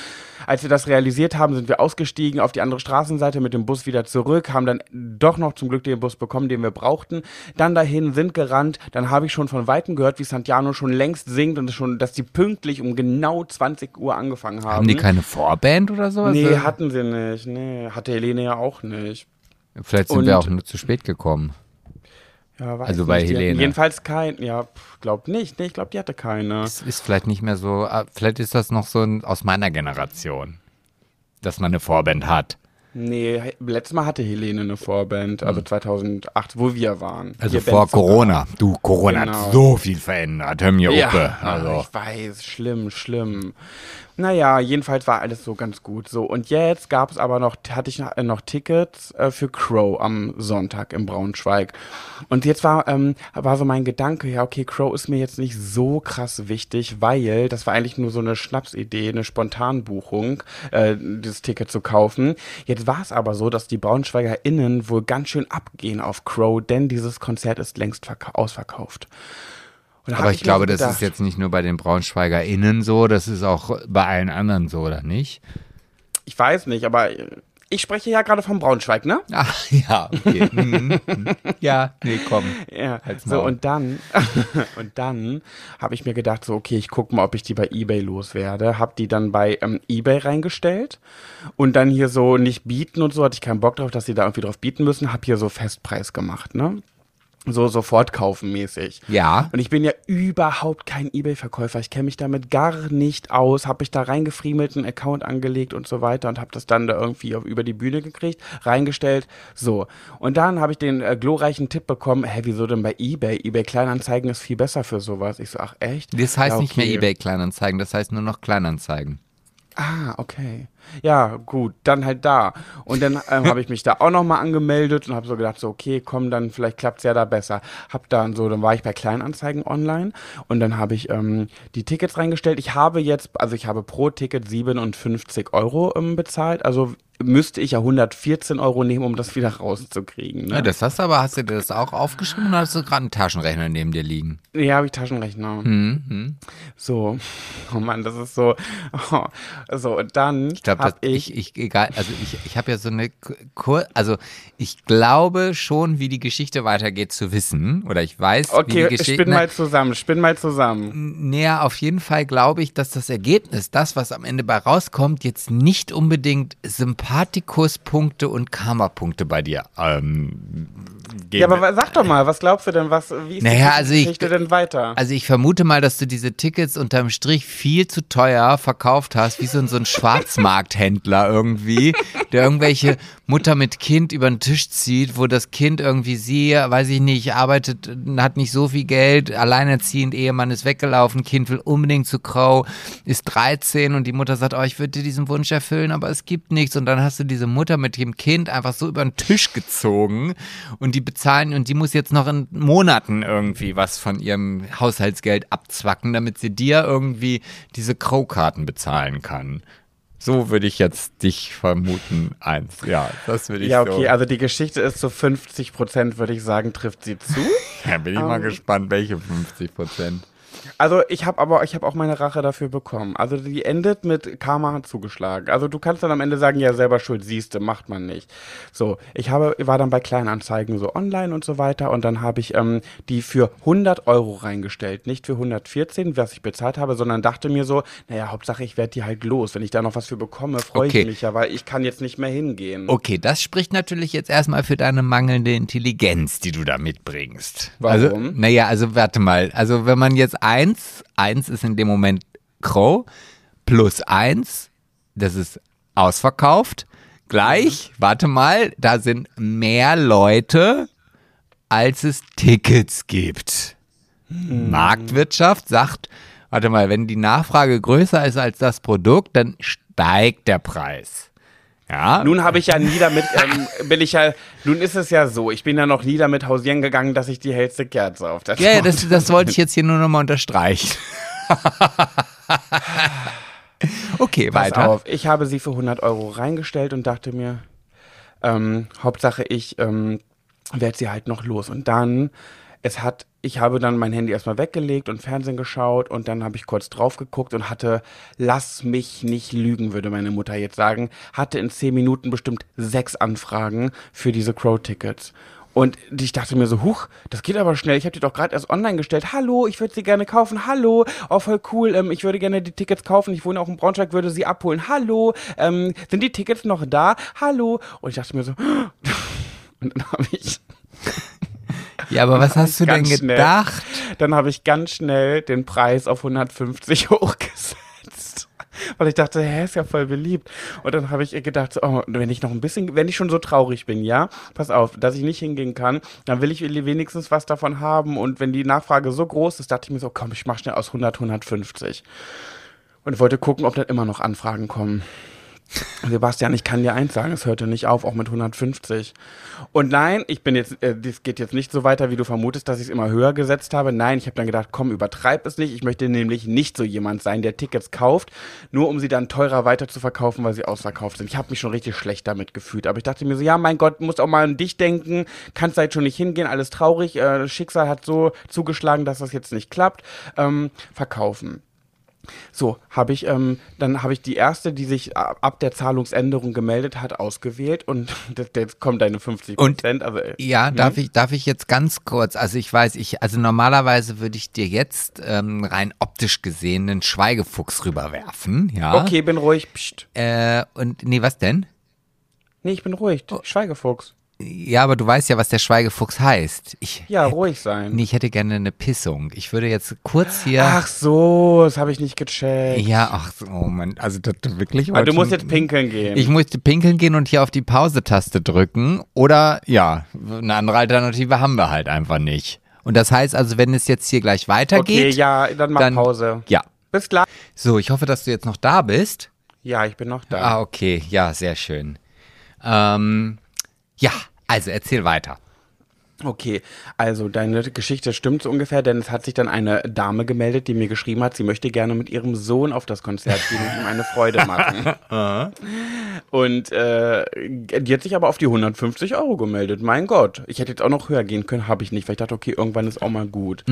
Als wir das realisiert haben, sind wir ausgestiegen auf die andere Straßenseite mit dem Bus wieder zurück, haben dann doch noch zum Glück den Bus bekommen, den wir brauchten. Dann dahin sind gerannt. Dann habe ich schon von Weitem gehört, wie Santiano schon längst singt und schon, dass die pünktlich um genau 20 Uhr angefangen haben. Haben die keine Vorband oder sowas? Nee, hatten sie nicht. Nee, hatte Helene ja auch nicht. Vielleicht sind Und- wir auch nur zu spät gekommen. Ja, weiß Also bei nicht. Helene. Jedenfalls kein, ja, pff, glaub nicht. Nee, ich glaube, die hatte keine. Es ist vielleicht nicht mehr so, ah, vielleicht ist das noch so ein, aus meiner Generation, dass man eine Vorband hat. Nee, letztes Mal hatte Helene eine Vorband, also 2008, wo wir waren. Hm. Also Wir vor Bands sogar. Corona. Du, Corona Genau. hat so viel verändert. Hör mir Ja, Uppe. Also. ich weiß, schlimm, schlimm. Naja, jedenfalls war alles so ganz gut. So, und jetzt gab es aber noch, hatte ich noch, äh, noch Tickets äh, für Crow am Sonntag in Braunschweig. Und jetzt war, ähm, war so mein Gedanke, ja, okay, Crow ist mir jetzt nicht so krass wichtig, weil das war eigentlich nur so eine Schnapsidee, eine Spontanbuchung, äh, dieses Ticket zu kaufen. Jetzt war es aber so, dass die BraunschweigerInnen wohl ganz schön abgehen auf Crow, denn dieses Konzert ist längst verka- ausverkauft. Aber ich mir glaube, das ist jetzt nicht nur bei den BraunschweigerInnen so, das ist auch bei allen anderen so, oder nicht? Ich weiß nicht, aber ich spreche ja gerade vom Braunschweig, ne? Ach, ja, okay. Mhm, mhm. ja, nee, komm. Ja. So und dann und dann habe ich mir gedacht, so okay, ich gucke mal, ob ich die bei eBay loswerde. Hab die dann bei ähm, eBay reingestellt und dann hier so nicht bieten und so hatte ich keinen Bock drauf, dass sie da irgendwie drauf bieten müssen. Hab hier so Festpreis gemacht, ne? So sofort kaufen mäßig. Ja. Und ich bin ja überhaupt kein Ebay-Verkäufer. Ich kenne mich damit gar nicht aus. Habe ich da reingefriemelt, einen Account angelegt und so weiter und habe das dann da irgendwie auf, über die Bühne gekriegt, reingestellt. So. Und dann habe ich den äh, glorreichen Tipp bekommen, hä, wieso denn bei Ebay? Ebay Kleinanzeigen ist viel besser für sowas. Ich so, ach echt? Das heißt Ja, nicht mehr okay. eBay Kleinanzeigen, das heißt nur noch Kleinanzeigen. Ah, okay. Ja, gut, dann halt da. Und dann ähm, habe ich mich da auch nochmal angemeldet und habe so gedacht, so, okay, komm, dann vielleicht klappt's ja da besser. Hab dann so, dann war ich bei Kleinanzeigen online und dann habe ich ähm, die Tickets reingestellt. Ich habe jetzt, also ich habe pro Ticket 57 Euro ähm, bezahlt. Also müsste ich ja 114 Euro nehmen, um das wieder rauszukriegen. Ne? Ja, das hast du aber, hast du dir das auch aufgeschrieben oder hast du gerade einen Taschenrechner neben dir liegen? Ja, habe ich Taschenrechner. Mhm. So, oh Mann, das ist so. Oh. So, und dann Ich glaube, habe ich, ich, egal, also ich, ich habe ja so eine Kur, also ich glaube schon, wie die Geschichte weitergeht zu wissen, oder ich weiß, wie Okay, die Geschichte. spinn mal zusammen, spinn mal zusammen. Naja, auf jeden Fall glaube ich, dass das Ergebnis, das, was am Ende bei rauskommt, jetzt nicht unbedingt Sympathikuspunkte und Karma-Punkte bei dir ähm, geben Ja, aber sag doch mal, was glaubst du denn, was, wie ist Naja, die also ich- Geschichte denn weiter? Also ich vermute mal, dass du diese Tickets unterm Strich viel zu teuer verkauft hast, wie so ein, so ein Schwarzmarkthändler irgendwie, der irgendwelche Mutter mit Kind über den Tisch zieht, wo das Kind irgendwie sie, weiß ich nicht, arbeitet, hat nicht so viel Geld, alleinerziehend, Ehemann ist weggelaufen, Kind will unbedingt zu Crow, ist 13 und die Mutter sagt, oh, ich würde dir diesen Wunsch erfüllen, aber es gibt nichts und dann hast du diese Mutter mit dem Kind einfach so über den Tisch gezogen und die bezahlen und die muss jetzt noch in Monaten irgendwie was von ihrem Haushaltsgeld abzwacken, damit sie dir irgendwie diese Crow-Karten bezahlen kann. So würde ich jetzt dich vermuten. Eins, ja, das würde ich Ja, so. okay, also die Geschichte ist zu 50 Prozent, würde ich sagen, trifft sie zu. Ja, bin ich mal gespannt, welche 50 Prozent. Also ich habe aber, ich habe auch meine Rache dafür bekommen. Also die endet mit Karma hat zugeschlagen. Also du kannst dann am Ende sagen, ja selber schuld, siehste, macht man nicht. So, ich habe, war dann bei Kleinanzeigen so online und so weiter und dann habe ich ähm, die für 100 Euro reingestellt, nicht für 114, was ich bezahlt habe, sondern dachte mir so, naja, Hauptsache ich werde die halt los. Wenn ich da noch was für bekomme, freue Okay. ich mich ja, weil ich kann jetzt nicht mehr hingehen. Okay, das spricht natürlich jetzt erstmal für deine mangelnde Intelligenz, die du da mitbringst. Warum? Also, naja, also warte mal. Also wenn man jetzt eins, eins ist in dem Moment Crow, plus eins, das ist ausverkauft, gleich, warte mal, da sind mehr Leute, als es Tickets gibt. Marktwirtschaft sagt, warte mal, wenn die Nachfrage größer ist als das Produkt, dann steigt der Preis. Ja. Nun habe ich ja nie damit, ähm, bin ich ja, nun ist es ja so, ich bin ja noch nie damit hausieren gegangen, dass ich die hellste Kerze auf der Ja, ja, das, das wollte ich jetzt hier nur nochmal unterstreichen. okay, Pass weiter. auf, ich habe sie für 100 Euro reingestellt und dachte mir, ähm, Hauptsache ich ähm, werde sie halt noch los. Und dann, es hat, ich habe dann mein Handy erstmal weggelegt und Fernsehen geschaut und dann habe ich kurz drauf geguckt und hatte, lass mich nicht lügen, würde meine Mutter jetzt sagen, hatte in 10 Minuten bestimmt sechs Anfragen für diese Crow-Tickets. Und ich dachte mir so, huch, das geht aber schnell. Ich habe die doch gerade erst online gestellt. Hallo, ich würde sie gerne kaufen. Hallo, oh voll cool. Ähm, ich würde gerne die Tickets kaufen. Ich wohne auch in Braunschweig, würde sie abholen. Hallo, ähm, sind die Tickets noch da? Hallo. Und ich dachte mir so, und dann habe ich, Ja, aber was hast du denn schnell. gedacht? dann habe ich ganz schnell den Preis auf 150 hochgesetzt. Weil ich dachte, hä, ist ja voll beliebt. Und dann habe ich gedacht, oh, wenn ich noch ein bisschen, wenn ich schon so traurig bin, ja, pass auf, dass ich nicht hingehen kann, dann will ich wenigstens was davon haben. Und wenn die Nachfrage so groß ist, dachte ich mir so, komm, ich mach schnell aus 100, 150. Und wollte gucken, ob dann immer noch Anfragen kommen. Sebastian, ich kann dir eins sagen, es hörte nicht auf, auch mit 150. Und nein, ich bin jetzt, äh, das geht jetzt nicht so weiter, wie du vermutest, dass ich es immer höher gesetzt habe. Nein, ich habe dann gedacht, komm, übertreib es nicht. Ich möchte nämlich nicht so jemand sein, der Tickets kauft, nur um sie dann teurer weiter zu verkaufen, weil sie ausverkauft sind. Ich habe mich schon richtig schlecht damit gefühlt. Aber ich dachte mir so, ja, mein Gott, musst auch mal an dich denken. Kannst halt schon nicht hingehen, alles traurig. Äh, Schicksal hat so zugeschlagen, dass das jetzt nicht klappt. Ähm, verkaufen. So, habe ich, ähm, dann habe ich die erste, die sich ab der Zahlungsänderung gemeldet hat, ausgewählt und jetzt kommt deine 50 Und- Prozent. Also, äh, Ja, darf ich, darf ich jetzt ganz kurz, also ich weiß, ich, also normalerweise würde ich dir jetzt ähm, rein optisch gesehen einen Schweigefuchs rüberwerfen, ja. okay, bin ruhig. Psst. Äh, und, nee, was denn? Nee, ich bin ruhig. Oh. Schweigefuchs. Ja, aber du weißt ja, was der Schweigefuchs heißt. Ich, Ja, ruhig sein. nee, ich hätte gerne eine Pissung. Ich würde jetzt kurz hier. Ach so, das habe ich nicht gecheckt. Ja, ach so, oh Mann, also das wirklich. Aber du musst jetzt pinkeln gehen. Ich musste pinkeln gehen und hier auf die Pause-Taste drücken. Oder ja, eine andere Alternative haben wir halt einfach nicht. Und das heißt also, wenn es jetzt hier gleich okay, weitergeht. ja, dann mach dann- Pause. ja. Bis gleich. So, ich hoffe, dass du jetzt noch da bist. Ja, ich bin noch da. Ah, okay, ja, sehr schön. Ähm, ja, also erzähl weiter. Okay, also deine Geschichte stimmt so ungefähr, denn es hat sich dann eine Dame gemeldet, die mir geschrieben hat, sie möchte gerne mit ihrem Sohn auf das Konzert gehen und ihm eine Freude machen. und äh, die hat sich aber auf die 150 Euro gemeldet. Mein Gott, ich hätte jetzt auch noch höher gehen können, habe ich nicht, weil ich dachte, okay, irgendwann ist auch mal gut.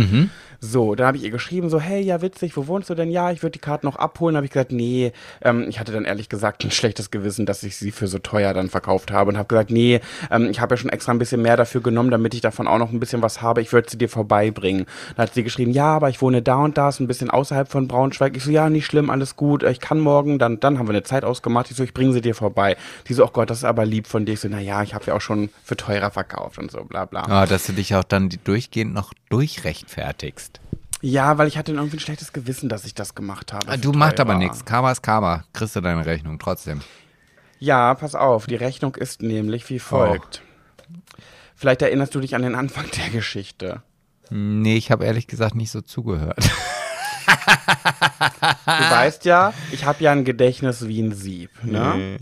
So, dann habe ich ihr geschrieben, so, hey, ja, witzig, wo wohnst du denn? Ja, ich würde die Karten noch abholen. habe ich gesagt, nee, ähm, ich hatte dann ehrlich gesagt ein schlechtes Gewissen, dass ich sie für so teuer dann verkauft habe und habe gesagt, nee, ähm, ich habe ja schon extra ein bisschen mehr dafür genommen, damit ich davon auch noch ein bisschen was habe. Ich würde sie dir vorbeibringen. Dann hat sie geschrieben, ja, aber ich wohne da und da, ist ein bisschen außerhalb von Braunschweig. Ich so, ja, nicht schlimm, alles gut, ich kann morgen. Dann, dann haben wir eine Zeit ausgemacht. Ich so, ich bringe sie dir vorbei. Die so, oh Gott, das ist aber lieb von dir. Ich so, na ja, ich habe ja auch schon für teurer verkauft und so, bla bla. Ah, dass du dich auch dann durchgehend noch durchrechtfertigst. Ja, weil ich hatte irgendwie ein schlechtes Gewissen, dass ich das gemacht habe. Ah, Du machst aber nichts. Karma ist Karma. Kriegst du deine Rechnung trotzdem. Ja, pass auf, die Rechnung ist nämlich wie folgt. Vielleicht erinnerst du dich an den Anfang der Geschichte. Nee, ich habe ehrlich gesagt nicht so zugehört. Du weißt ja, ich habe ja ein Gedächtnis wie ein Sieb. Ne?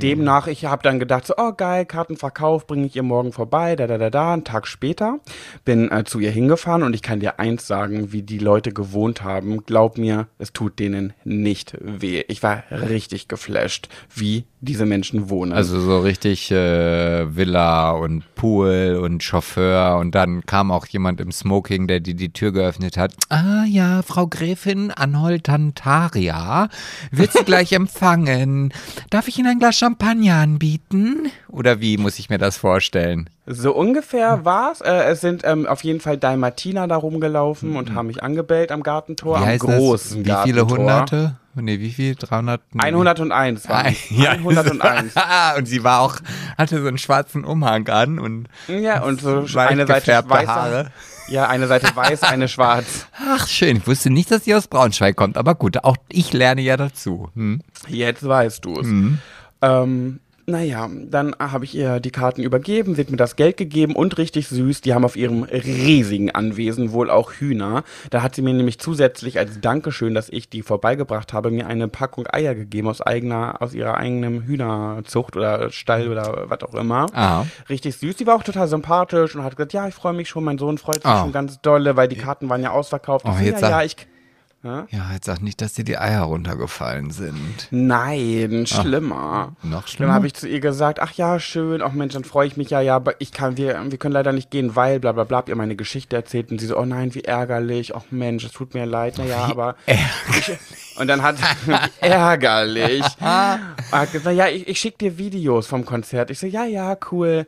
Demnach, ich habe dann gedacht, so, oh geil, Kartenverkauf, bringe ich ihr morgen vorbei, da da da da. Einen Tag später bin äh, zu ihr hingefahren und ich kann dir eins sagen, wie die Leute gewohnt haben. Glaub mir, es tut denen nicht weh. Ich war richtig geflasht, wie diese Menschen wohnen. Also so richtig äh, Villa und Pool und Chauffeur und dann kam auch jemand im Smoking, der die die Tür geöffnet hat. Ah ja, Frau Gräfin Anholtantaria wird Sie gleich empfangen. Darf ich Ihnen ein Glas Champagner anbieten? Oder wie muss ich mir das vorstellen? So ungefähr war's. Äh, es sind ähm, auf jeden Fall Dalmatiner da rumgelaufen und haben mich angebellt am Gartentor, Wie am heißt großen das? Wie viele Gartentor. Hunderte? Nee, wie viel? 300? Nee. 101 war Ja, 101. und sie war auch, hatte so einen schwarzen Umhang an und Ja, und so eine Seite gefärbte weiß, Haare. Ja, eine Seite weiß, eine schwarz. Ach, schön. Ich wusste nicht, dass sie aus Braunschweig kommt, aber gut, auch ich lerne ja dazu. Hm? Jetzt weißt du es. Mhm. Ähm, naja, dann habe ich ihr die Karten übergeben, sie hat mir das Geld gegeben und richtig süß, die haben auf ihrem riesigen Anwesen wohl auch Hühner. Da hat sie mir nämlich zusätzlich als Dankeschön, dass ich die vorbeigebracht habe, mir eine Packung Eier gegeben aus eigener, aus ihrer eigenen Hühnerzucht oder Stall oder was auch immer. Ah. Richtig süß, die war auch total sympathisch und hat gesagt, ja, ich freue mich schon, mein Sohn freut sich Ah. schon ganz dolle, weil die Karten waren ja ausverkauft. Oh, ich ja, ja, ich... Ja? Jetzt sag nicht, dass dir die Eier runtergefallen sind. Nein, schlimmer. Noch schlimmer? Dann habe ich zu ihr gesagt, ach ja, schön, ach Mensch, dann freue ich mich ja, ja, aber ich kann, wir, wir können leider nicht gehen, weil, bla bla bla, hab ihr meine Geschichte erzählt und sie so, oh nein, wie ärgerlich, ach Mensch, es tut mir leid, naja, aber. Ich, und dann hat wie ärgerlich. hat gesagt, ja, ich, ich schicke dir Videos vom Konzert. Ich so, ja, ja, cool.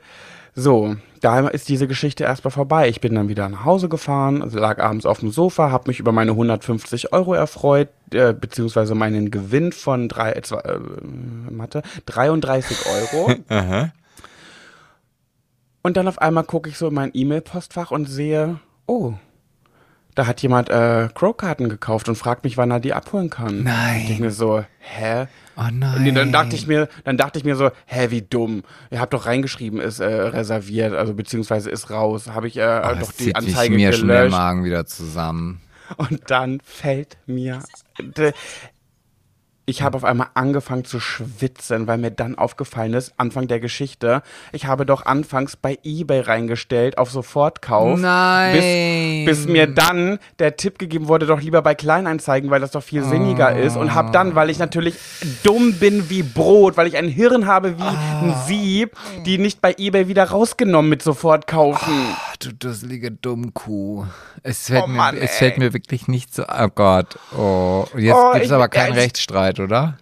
So, da ist diese Geschichte erstmal vorbei. Ich bin dann wieder nach Hause gefahren, lag abends auf dem Sofa, habe mich über meine 150 Euro erfreut, äh, beziehungsweise meinen Gewinn von drei, äh, zwei, äh, Mathe, 33 Euro. Und dann auf einmal gucke ich so in mein E-Mail-Postfach und sehe, oh, da hat jemand äh, Crow-Karten gekauft und fragt mich, wann er die abholen kann. Nein. Ich denke mir so, hä? Oh nein. Nee, dann dachte ich mir, dann dachte ich mir so, hä, wie dumm. Ihr habt doch reingeschrieben, ist äh, reserviert, also beziehungsweise ist raus. Habe ich äh, Oh, doch die Anzeige sich mir schon der gelöscht. Magen wieder zusammen. Und dann fällt mir. Ich habe auf einmal angefangen zu schwitzen, weil mir dann aufgefallen ist, Anfang der Geschichte, ich habe doch anfangs bei eBay reingestellt auf Sofortkauf. Nein. Bis, bis mir dann der Tipp gegeben wurde, doch lieber bei Kleinanzeigen, weil das doch viel sinniger ist. Und habe dann, weil ich natürlich dumm bin wie Brot, weil ich ein Hirn habe wie ein Sieb, die nicht bei eBay wieder rausgenommen mit Sofortkaufen. Ach, du dusselige Dummkuh. Es fällt, Oh mir, Mann, es ey. fällt mir wirklich nicht so. Oh Gott. Oh. Und jetzt Oh, gibt es aber keinen Rechtsstreit, oder?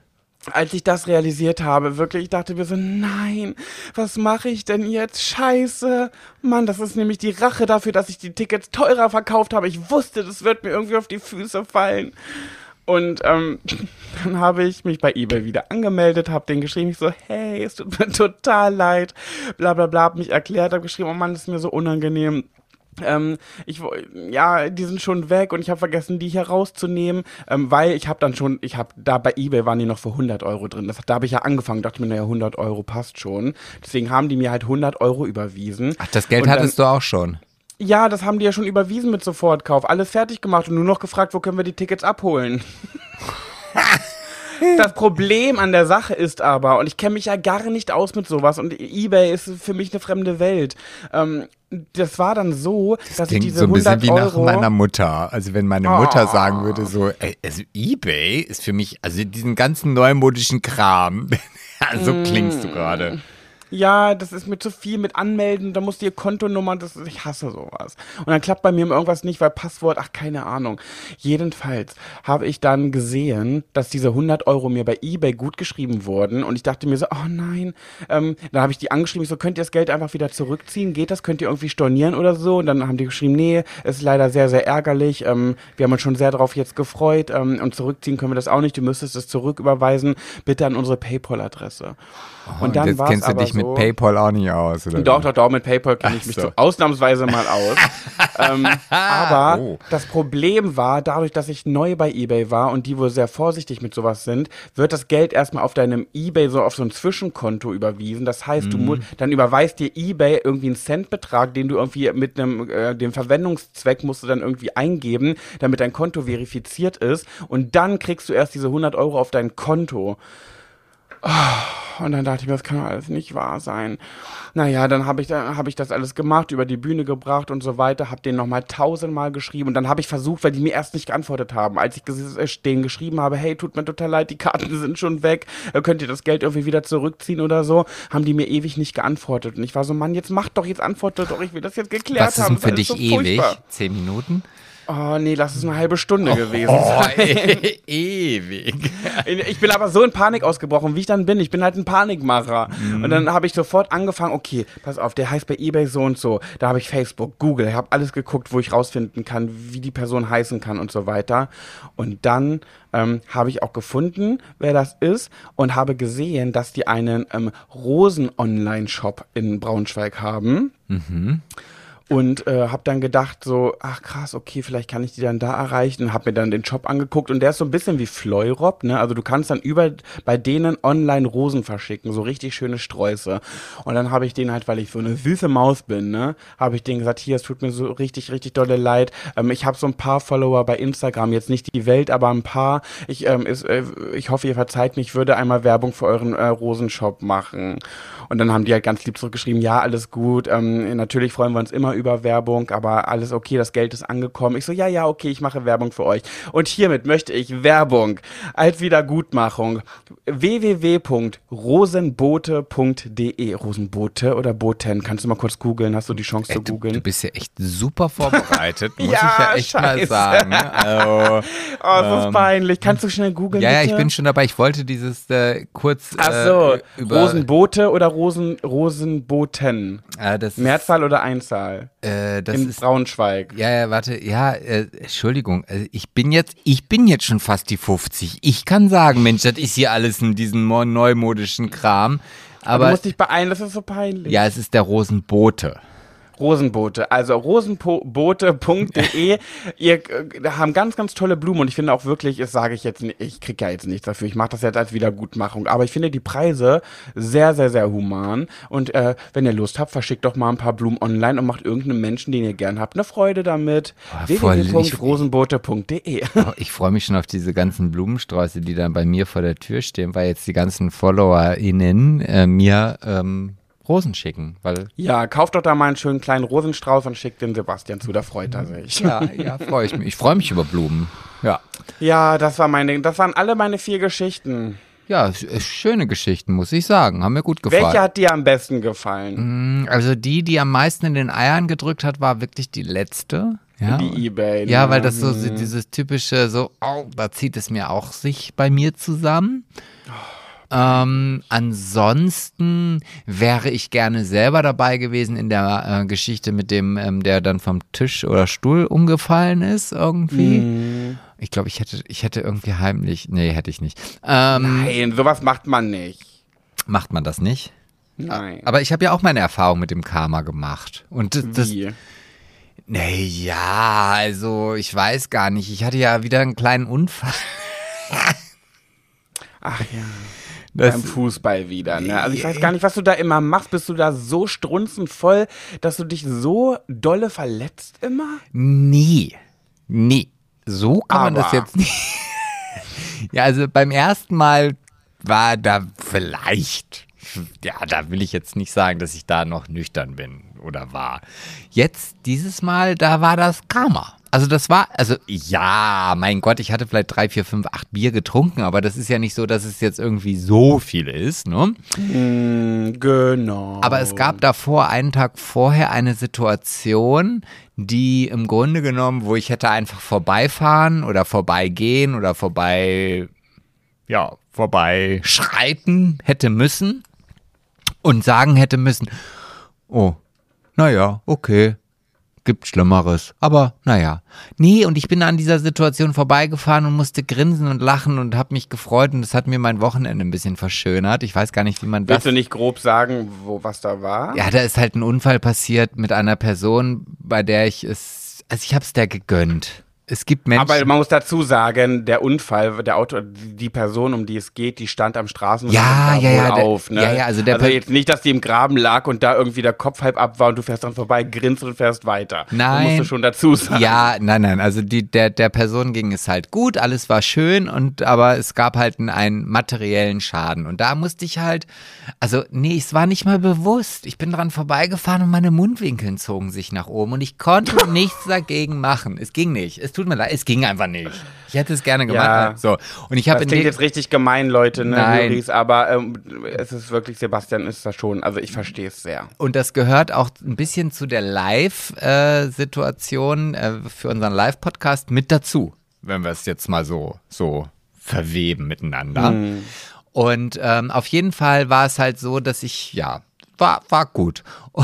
als ich das realisiert habe, wirklich, ich dachte mir so, nein, was mache ich denn jetzt? Scheiße. Mann, das ist nämlich die Rache dafür, dass ich die Tickets teurer verkauft habe. Ich wusste, das wird mir irgendwie auf die Füße fallen. Und ähm, dann habe ich mich bei eBay wieder angemeldet, habe denen geschrieben, ich so, hey, es tut mir total leid, bla bla bla, hab mich erklärt, habe geschrieben, oh Mann, das ist mir so unangenehm. Ähm, ich ja, die sind schon weg und ich habe vergessen, die hier rauszunehmen, ähm, weil ich habe dann schon, ich habe da bei eBay waren die noch für 100 Euro drin. Das, da habe ich ja angefangen, dachte mir, naja, 100 Euro passt schon. Deswegen haben die mir halt 100 Euro überwiesen. Ach, das Geld Und dann- hattest du auch schon. Ja, das haben die ja schon überwiesen mit Sofortkauf. Alles fertig gemacht und nur noch gefragt, wo können wir die Tickets abholen. Das Problem an der Sache ist aber, und ich kenne mich ja gar nicht aus mit sowas, und eBay ist für mich eine fremde Welt. Ähm, das war dann so, dass ich diese so ein bisschen 100 wie nach Euro. meiner Mutter. Also wenn meine Oh. Mutter sagen würde so, ey, also Ebay ist für mich, also diesen ganzen neumodischen Kram. so klingst du gerade. Ja, das ist mir zu viel mit Anmelden, da musst du ihr Kontonummer, das ich hasse sowas. Und dann klappt bei mir irgendwas nicht, weil Passwort, ach, keine Ahnung. Jedenfalls habe ich dann gesehen, dass diese 100 Euro mir bei Ebay gut geschrieben wurden und ich dachte mir so, oh nein. Ähm, dann habe ich die angeschrieben, ich so, könnt ihr das Geld einfach wieder zurückziehen? Geht das? Könnt ihr irgendwie stornieren oder so? Und dann haben die geschrieben, nee, es ist leider sehr, sehr ärgerlich. Ähm, wir haben uns schon sehr darauf jetzt gefreut ähm, und zurückziehen können wir das auch nicht. Du müsstest es zurücküberweisen, bitte an unsere Paypal-Adresse. und dann kennst du aber dich mit so, PayPal auch nicht aus, oder? doch, doch, doch, mit PayPal kenne ich mich so. so ausnahmsweise mal aus. ähm, aber Oh. das Problem war, dadurch, dass ich neu bei eBay war und die wohl sehr vorsichtig mit sowas sind, wird das Geld erstmal auf deinem eBay so auf so ein Zwischenkonto überwiesen. Das heißt, du Mhm. musst, dann überweist dir eBay irgendwie einen Centbetrag, den du irgendwie mit einem, äh, dem Verwendungszweck musst du dann irgendwie eingeben, damit dein Konto verifiziert ist. Und dann kriegst du erst diese 100 Euro auf dein Konto. Oh, und dann dachte ich mir, das kann alles nicht wahr sein. Naja, dann habe ich, hab ich das alles gemacht, über die Bühne gebracht und so weiter, habe denen nochmal tausendmal geschrieben und dann habe ich versucht, weil die mir erst nicht geantwortet haben, als ich äh, denen geschrieben habe, hey, tut mir total leid, die Karten sind schon weg, äh, könnt ihr das Geld irgendwie wieder zurückziehen oder so, haben die mir ewig nicht geantwortet und ich war so, Mann, jetzt macht doch, jetzt antwortet doch, ich will das jetzt geklärt Was ist haben. denn für dich so ewig? Zehn Minuten? Oh nee, lass es eine halbe Stunde gewesen Oh, sein. ewig. Ich bin aber so in Panik ausgebrochen, wie ich dann bin. Ich bin halt ein Panikmacher. Und dann habe ich sofort angefangen, okay, pass auf, der heißt bei eBay so und so. Da habe ich Facebook, Google, habe alles geguckt, wo ich rausfinden kann, wie die Person heißen kann und so weiter. Und dann ähm, habe ich auch gefunden, wer das ist und habe gesehen, dass die einen ähm, Rosen-Online-Shop in Braunschweig haben. Und äh, habe dann gedacht so, ach krass, okay, vielleicht kann ich die dann da erreichen. Habe mir dann den Shop angeguckt und der ist so ein bisschen wie Fleurop, ne? Also du kannst dann über bei denen online Rosen verschicken, so richtig schöne Sträuße. Und dann habe ich denen halt, weil ich so eine süße Maus bin, ne, habe ich denen gesagt, hier, es tut mir so richtig, richtig dolle leid. Ähm, ich habe so ein paar Follower bei Instagram, jetzt nicht die Welt, aber ein paar. Ich, ähm, ist, äh, ich hoffe, ihr verzeiht mir, ich würde einmal Werbung für euren äh, Rosenshop machen. Und dann haben die halt ganz lieb zurückgeschrieben, ja, alles gut. Ähm, natürlich freuen wir uns immer über Werbung, aber alles okay, das Geld ist angekommen. Ich so, ja, ja, okay, ich mache Werbung für euch. Und hiermit möchte ich Werbung als Wiedergutmachung www.rosenbote.de Rosenbote oder Boten, kannst du mal kurz googeln? Hast du die Chance zu Du, du googeln? bist ja echt super vorbereitet, muss Ja, ich ja echt mal scheiße. sagen. ne? Also, Oh, das ist ähm, peinlich. Kannst du schnell googeln? ja, ja, ich bin schon dabei. Ich wollte dieses äh, kurz Ach so, äh, über Rosenbote oder Rosen, Rosenboten? äh, ist, Mehrzahl oder Einzahl? Äh, das in ist Braunschweig. Ja, ja, warte, ja, äh, Entschuldigung, also ich bin jetzt, ich bin jetzt schon fast die 50. Ich kann sagen, Mensch, das ist hier alles in diesem mo- neumodischen Kram. du Aber musst dich beeilen, das ist so peinlich. ja, es ist der Rosenbote. Rosenboote, also rosenboote.de. Ihr äh, haben ganz, ganz tolle Blumen und ich finde auch wirklich, das sage ich jetzt nicht, ich kriege ja jetzt nichts dafür, ich mache das jetzt als Wiedergutmachung, aber ich finde die Preise sehr, sehr, sehr human. Und äh, wenn ihr Lust habt, verschickt doch mal ein paar Blumen online und macht irgendeinem Menschen, den ihr gern habt, eine Freude damit. Oh, www.rosenboote.de Oh, Ich freue mich schon auf diese ganzen Blumensträuße, die dann bei mir vor der Tür stehen, weil jetzt die ganzen FollowerInnen äh, mir ähm, Rosen schicken, weil Ja, kauft doch da mal einen schönen kleinen Rosenstrauß und schickt den Sebastian zu, da freut er sich. ja, ja, freue ich mich. Ich freue mich über Blumen. Ja. Ja, das war meine, das waren alle meine vier Geschichten. Ja, sch- schöne Geschichten, muss ich sagen. Haben mir gut gefallen. Welche hat dir am besten gefallen? Mm, Also die, die am meisten in den Eiern gedrückt hat, war wirklich die letzte. Ja, Die Ebay. ja ne? weil das so so dieses typische, so, oh, da zieht es mir auch sich bei mir zusammen. Ähm, ansonsten wäre ich gerne selber dabei gewesen in der äh, Geschichte mit dem, ähm, der dann vom Tisch oder Stuhl umgefallen ist irgendwie. Mhm. Ich glaube, ich hätte, ich hätte irgendwie heimlich, nee, hätte ich nicht. Ähm, Nein, sowas macht man nicht. macht man das nicht? Nein. Aber ich habe ja auch meine Erfahrung mit dem Karma gemacht. Und das, das Wie? nee, ja, also ich weiß gar nicht. Ich hatte ja wieder einen kleinen Unfall. Ach ja. Das, Beim Fußball wieder, ne? Also ich weiß gar nicht, was du da immer machst. Bist du da so strunzend voll, dass du dich so dolle verletzt immer? nee, nee. So kann man das Aber- jetzt nicht. ja, also beim ersten Mal war da vielleicht, ja, da will ich jetzt nicht sagen, dass ich da noch nüchtern bin oder war. Jetzt, dieses Mal, da war das Karma. Also das war, also ja, mein Gott, ich hatte vielleicht drei, vier, fünf, acht Bier getrunken, aber das ist ja nicht so, dass es jetzt irgendwie so viel ist, ne? Hm, genau. Aber es gab davor, einen Tag vorher, eine Situation, die im Grunde genommen, wo ich hätte einfach vorbeifahren oder vorbeigehen oder vorbei, ja, vorbei schreiten hätte müssen und sagen hätte müssen, oh, naja, okay, gibt Schlimmeres, aber naja. Nee, und ich bin an dieser Situation vorbeigefahren und musste grinsen und lachen und habe mich gefreut und das hat mir mein Wochenende ein bisschen verschönert. Ich weiß gar nicht, wie man das Willst du nicht grob sagen, wo was da war? ja, da ist halt ein Unfall passiert mit einer Person, bei der ich es, also ich habe es der gegönnt. Es gibt Menschen. Aber man muss dazu sagen, der Unfall, der Auto, die Person, um die es geht, die stand am Straßenrand Ja, und ja, ja, wohl der- auf. Ne? ja, ja, also der also jetzt nicht, dass die im Graben lag und da irgendwie der Kopf halb ab war und du fährst dran vorbei, grinst und fährst weiter. Nein. Musst du schon dazu sagen. Ja, nein, nein, also die, der, der Person ging es halt gut, alles war schön und aber es gab halt einen, einen materiellen Schaden. Und da musste ich halt, also nee, es war nicht mal bewusst. Ich bin dran vorbeigefahren und meine Mundwinkeln zogen sich nach oben und ich konnte nichts dagegen machen. Es ging nicht. Es tut mir leid, es ging einfach nicht. Ich hätte es gerne gemacht. Ja. So. Und ich habe Das in klingt jetzt richtig gemein, Leute, ne, Nein. Juris, aber ähm, es ist wirklich, Sebastian ist da schon, also ich verstehe es sehr. Und das gehört auch ein bisschen zu der Live-Situation äh, für unseren Live-Podcast mit dazu, wenn wir es jetzt mal so, so verweben miteinander. Und ähm, auf jeden Fall war es halt so, dass ich, ja, war, war gut.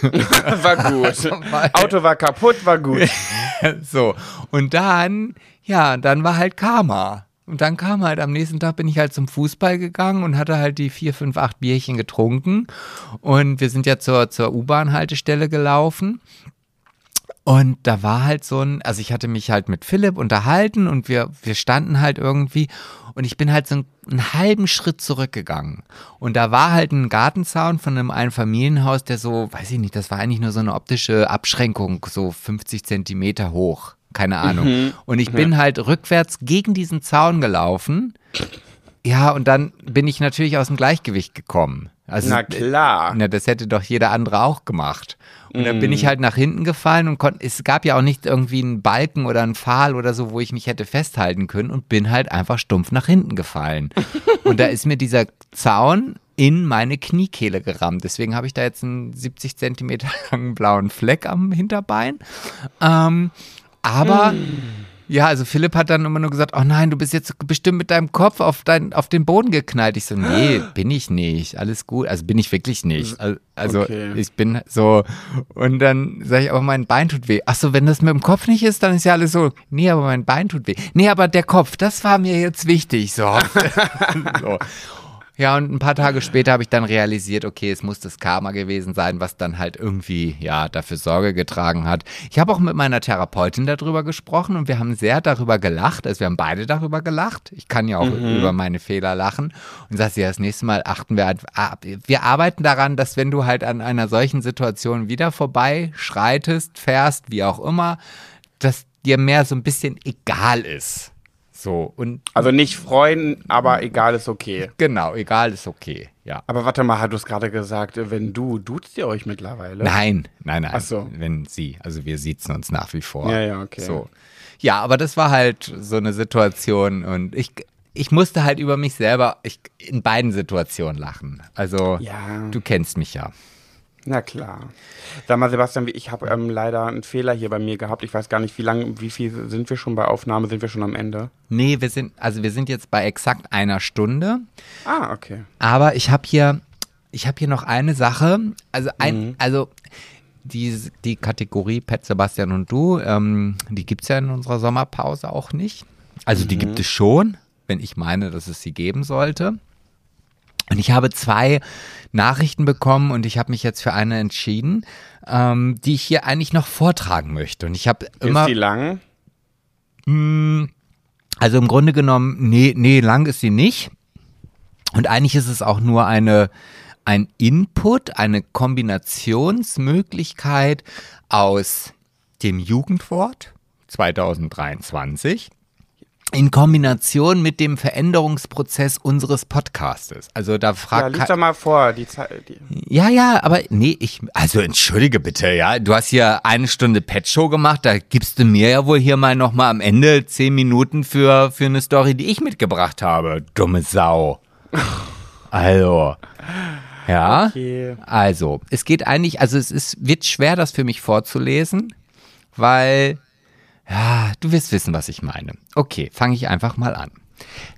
War gut. Weil- Auto war kaputt, war gut. so. Und dann, ja, dann war halt Karma. Und dann kam halt am nächsten Tag bin ich halt zum Fußball gegangen und hatte halt die vier, fünf, acht Bierchen getrunken. Und wir sind ja zur, zur U-Bahn-Haltestelle gelaufen. Und da war halt so ein, also ich hatte mich halt mit Philipp unterhalten und wir, wir standen halt irgendwie und ich bin halt so einen, einen halben Schritt zurückgegangen. Und da war halt ein Gartenzaun von einem Einfamilienhaus, der so, weiß ich nicht, das war eigentlich nur so eine optische Abschränkung, so 50 Zentimeter hoch. Keine Ahnung. Und ich bin halt rückwärts gegen diesen Zaun gelaufen. Ja, und dann bin ich natürlich aus dem Gleichgewicht gekommen. Also, Na klar. na, das hätte doch jeder andere auch gemacht. Und dann bin ich halt nach hinten gefallen und konnte, es gab ja auch nicht irgendwie einen Balken oder einen Pfahl oder so, wo ich mich hätte festhalten können und bin halt einfach stumpf nach hinten gefallen. und da ist mir dieser Zaun in meine Kniekehle gerammt. Deswegen habe ich da jetzt einen 70 Zentimeter langen blauen Fleck am Hinterbein. Ähm, aber ja, also Philipp hat dann immer nur gesagt, oh nein, du bist jetzt bestimmt mit deinem Kopf auf, dein, auf den Boden geknallt. Ich so, nee, bin ich nicht. Alles gut. Also bin ich wirklich nicht. Al- Also Okay. ich bin so. Und dann sage ich, aber mein Bein tut weh. Ach so, wenn das mit dem Kopf nicht ist, dann ist ja alles so. Nee, aber mein Bein tut weh. Nee, aber der Kopf, das war mir jetzt wichtig. So. so. Ja, und ein paar Tage später habe ich dann realisiert, okay, es muss das Karma gewesen sein, was dann halt irgendwie, ja, dafür Sorge getragen hat. Ich habe auch mit meiner Therapeutin darüber gesprochen und wir haben sehr darüber gelacht. Also wir haben beide darüber gelacht. Ich kann ja auch über meine Fehler lachen. Und sagte sie, ja, das nächste Mal achten wir, halt- ah, wir arbeiten daran, dass wenn du halt an einer solchen Situation wieder vorbeischreitest, fährst, wie auch immer, dass dir mehr so ein bisschen egal ist. So, und Also nicht freuen, aber egal ist okay. genau, egal ist okay, ja. Aber warte mal, hat du es gerade gesagt, wenn du, duzt ihr euch mittlerweile? Nein, nein, nein. Ach so. Wenn sie, also wir siezen uns nach wie vor. Ja, ja, okay. So. Ja, aber das war halt so eine Situation und ich, ich musste halt über mich selber ich, in beiden Situationen lachen. Also, Ja. du kennst mich ja. Na klar. Sag mal, Sebastian, ich habe ähm, leider einen Fehler hier bei mir gehabt. Ich weiß gar nicht, wie lange, wie viel sind wir schon bei Aufnahme? Sind wir schon am Ende? Nee, wir sind, also wir sind jetzt bei exakt einer Stunde, Ah, okay. aber ich habe hier, ich habe hier noch eine Sache. Also ein, also die, die Kategorie Pet Sebastian und du, ähm, die gibt es ja in unserer Sommerpause auch nicht. Also die gibt es schon, wenn ich meine, dass es sie geben sollte. Und ich habe zwei Nachrichten bekommen und ich habe mich jetzt für eine entschieden, ähm, die ich hier eigentlich noch vortragen möchte. Und ich habe immer. Ist die lang? Also im Grunde genommen, nee, nee, lang ist sie nicht. Und eigentlich ist es auch nur eine, ein Input, eine Kombinationsmöglichkeit aus dem Jugendwort 2023 in Kombination mit dem Veränderungsprozess unseres Podcastes. Also da Ja, fragt lies doch mal vor. Die Zeit, ja, ja, aber nee, ich, also entschuldige bitte, ja, du hast hier eine Stunde Pet-Show gemacht, da gibst du mir ja wohl hier mal nochmal am Ende zehn Minuten für, für eine Story, die ich mitgebracht habe. Dumme Sau. Also, ja. Okay. Also, es geht eigentlich, also es ist, wird schwer, das für mich vorzulesen, weil, ja, du wirst wissen, was ich meine. Okay, fange ich einfach mal an.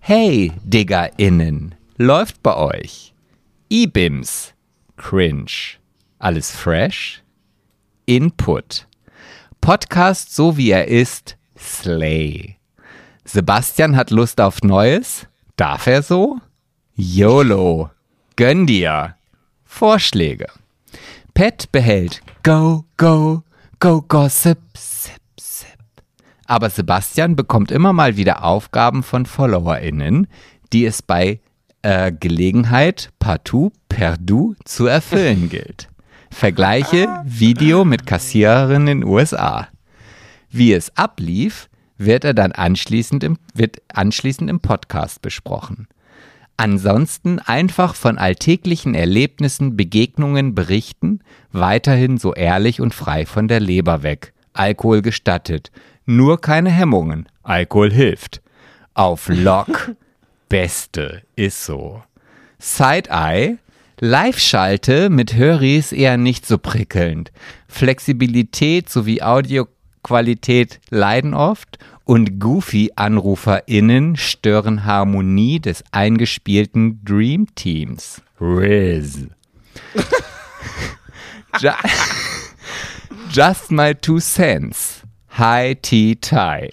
Hey, DiggerInnen, läuft bei euch? E-Bims, cringe, alles fresh? Input, Podcast so wie er ist, slay. Sebastian hat Lust auf Neues? Darf er so? YOLO, gönn dir. Vorschläge. Pet behält Go, Go, Go, Gossip, Sip, Sip. Aber Sebastian bekommt immer mal wieder Aufgaben von FollowerInnen, die es bei äh, Gelegenheit partout perdu zu erfüllen gilt. Vergleiche Video mit Kassiererin in USA. Wie es ablief, wird er dann anschließend im, wird anschließend im Podcast besprochen. Ansonsten einfach von alltäglichen Erlebnissen, Begegnungen berichten, weiterhin so ehrlich und frei von der Leber weg. Alkohol gestattet. Nur keine Hemmungen. Alkohol hilft. Auf Lock. Beste ist so. Side-Eye. Live-Schalte mit Höris eher nicht so prickelnd. Flexibilität sowie Audioqualität leiden oft und Goofy-AnruferInnen stören Harmonie des eingespielten Dream Teams. Riz. Ju- Just my two cents. High Tea Tie.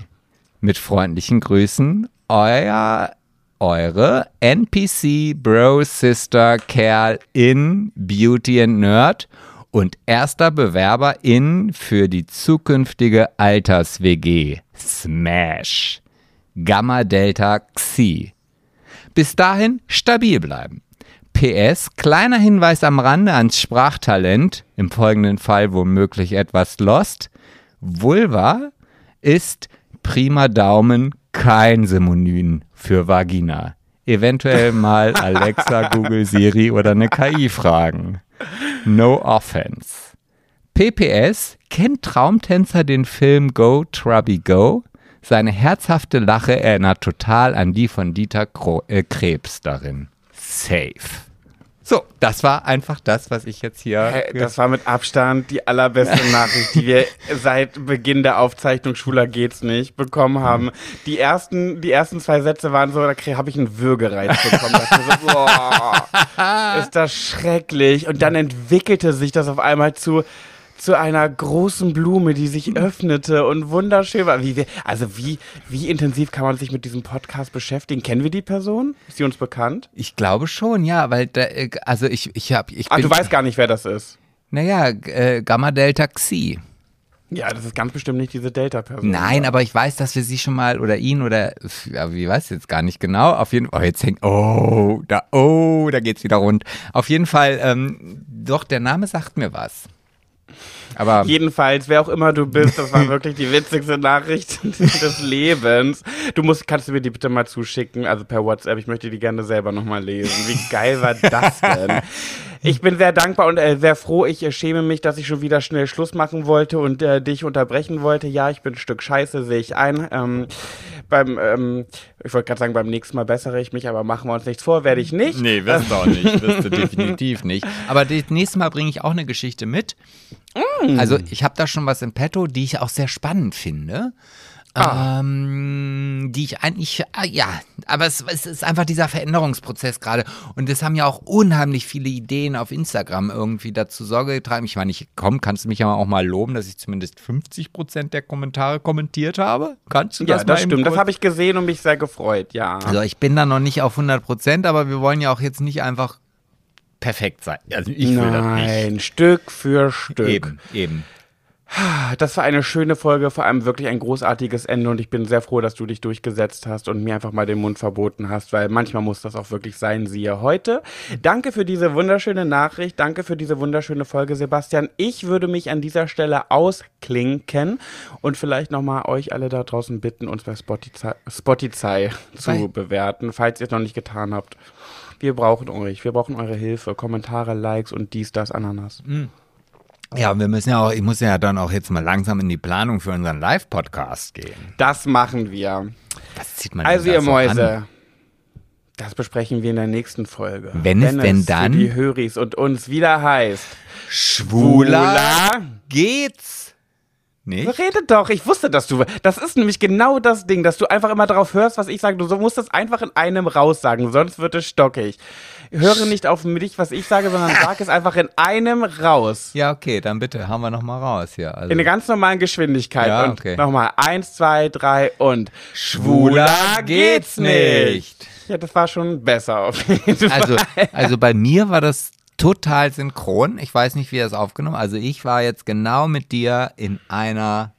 Mit freundlichen Grüßen, euer, eure NPC Bro Sister Kerl in Beauty and Nerd und erster Bewerber in für die zukünftige Alters-WG. Smash. Gamma Delta Xi. Bis dahin stabil bleiben. PS, kleiner Hinweis am Rande ans Sprachtalent, im folgenden Fall womöglich etwas lost. Vulva ist prima Daumen kein Synonym für Vagina. Eventuell mal Alexa, Google, Siri oder eine KI fragen. No offense. PPS, kennt Traumtänzer den Film Go Trubby Go? Seine herzhafte Lache erinnert total an die von Dieter Kro äh, Krebs darin. Safe. So, das war einfach das, was ich jetzt hier. Hey, das war mit Abstand die allerbeste Nachricht, die wir seit Beginn der Aufzeichnung Schuler geht's nicht bekommen haben. Die ersten, die ersten zwei Sätze waren so, da habe ich einen Würgereiz bekommen. So, boah, ist das schrecklich. Und dann entwickelte sich das auf einmal zu zu einer großen Blume, die sich öffnete und wunderschön war. Wie also wie, wie intensiv kann man sich mit diesem Podcast beschäftigen? Kennen wir die Person? Ist sie uns bekannt? Ich glaube schon, ja, weil da, äh, also ich, ich habe, ich Ah, du weißt gar nicht, wer das ist. naja, äh, Gamma Delta Xi. Ja, das ist ganz bestimmt nicht diese Delta-Person. Nein, aber ich weiß, dass wir sie schon mal oder ihn oder ja, wie weiß ich jetzt gar nicht genau. Auf jeden Fall, oh, jetzt hängt, oh, da, oh, da geht's wieder rund. Auf jeden Fall, ähm, doch der Name sagt mir was. Aber Jedenfalls, wer auch immer du bist, das war wirklich die witzigste Nachricht des Lebens. Du musst, kannst du mir die bitte mal zuschicken, also per WhatsApp. Ich möchte die gerne selber nochmal lesen. Wie geil war das denn? Ich bin sehr dankbar und äh, sehr froh. Ich äh, schäme mich, dass ich schon wieder schnell Schluss machen wollte und äh, dich unterbrechen wollte. Ja, ich bin ein Stück Scheiße, sehe ich ein. Ähm, beim, ähm, ich wollte gerade sagen, beim nächsten Mal bessere ich mich, aber machen wir uns nichts vor, werde ich nicht. Nee, wirst du auch nicht. Wirst du definitiv nicht. Aber das nächste Mal bringe ich auch eine Geschichte mit. Also ich habe da schon was im Petto, die ich auch sehr spannend finde. Ähm, die ich eigentlich, ah, ja, aber es, es ist einfach dieser Veränderungsprozess gerade. Und es haben ja auch unheimlich viele Ideen auf Instagram irgendwie dazu Sorge getragen. Ich meine, ich komm, kannst du mich ja auch mal loben, dass ich zumindest 50 Prozent der Kommentare kommentiert habe? Kannst du Ja, das das mal stimmt. Das habe ich gesehen und mich sehr gefreut, ja. also ich bin da noch nicht auf 100 Prozent, aber wir wollen ja auch jetzt nicht einfach perfekt sein. Also ich will das nicht. Nein, Stück für Stück. Eben, eben. Das war eine schöne Folge, vor allem wirklich ein großartiges Ende und ich bin sehr froh, dass du dich durchgesetzt hast und mir einfach mal den Mund verboten hast, weil manchmal muss das auch wirklich sein, siehe heute. Danke für diese wunderschöne Nachricht, danke für diese wunderschöne Folge, Sebastian. Ich würde mich an dieser Stelle ausklinken und vielleicht nochmal euch alle da draußen bitten, uns bei Spotify, Spotify zu bewerten, falls ihr es noch nicht getan habt. Wir brauchen euch, wir brauchen eure Hilfe, Kommentare, Likes und dies, das, Ananas. Ja, wir müssen ja auch, ich muss ja dann auch jetzt mal langsam in die Planung für unseren Live-Podcast gehen. Das machen wir. Was zieht man Also ihr so Mäuse, an? das besprechen wir in der nächsten Folge. Wenn es denn dann- für die Höris und uns wieder heißt Schwuler geht's. Nicht? Redet doch, ich wusste, dass du. Das ist nämlich genau das Ding, dass du einfach immer darauf hörst, was ich sage. Du musst das einfach in einem raussagen, sonst wird es stockig. Höre nicht auf mich, was ich sage, sondern sag es einfach in einem raus. Ja, okay, dann bitte, haben wir noch mal raus hier. Also, In der ganz normalen Geschwindigkeit. Ja, und okay. nochmal. Eins, zwei, drei und. Schwuler geht's nicht. Ja, das war schon besser auf jeden Fall. also, also bei mir war das total synchron. Ich weiß nicht, wie er es aufgenommen. Also ich war jetzt genau mit dir in einer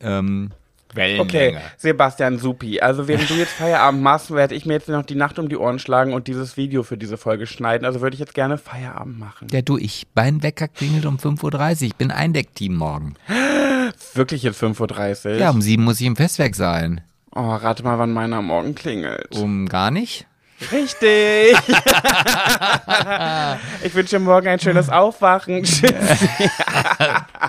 ähm, Wellenlänge. Okay, Sebastian Supi. Also während du jetzt Feierabend machst, werde ich mir jetzt noch die Nacht um die Ohren schlagen und dieses Video für diese Folge schneiden. Also würde ich jetzt gerne Feierabend machen. Ja, du, ich, mein Wecker klingelt um 5.30 Uhr. Ich bin Eindeckteam morgen. Wirklich jetzt 5.30 Uhr? Ja, um 7 muss ich im Festwerk sein. Oh, rate mal, wann meiner morgen klingelt. Um gar nicht? Richtig. ich wünsche dir morgen ein schönes Aufwachen. Tschüss.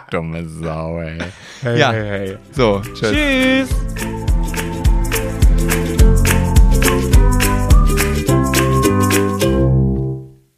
Dumme Sau, ey. Hey, Ja. hey, hey. So, tschüss. Tschüss.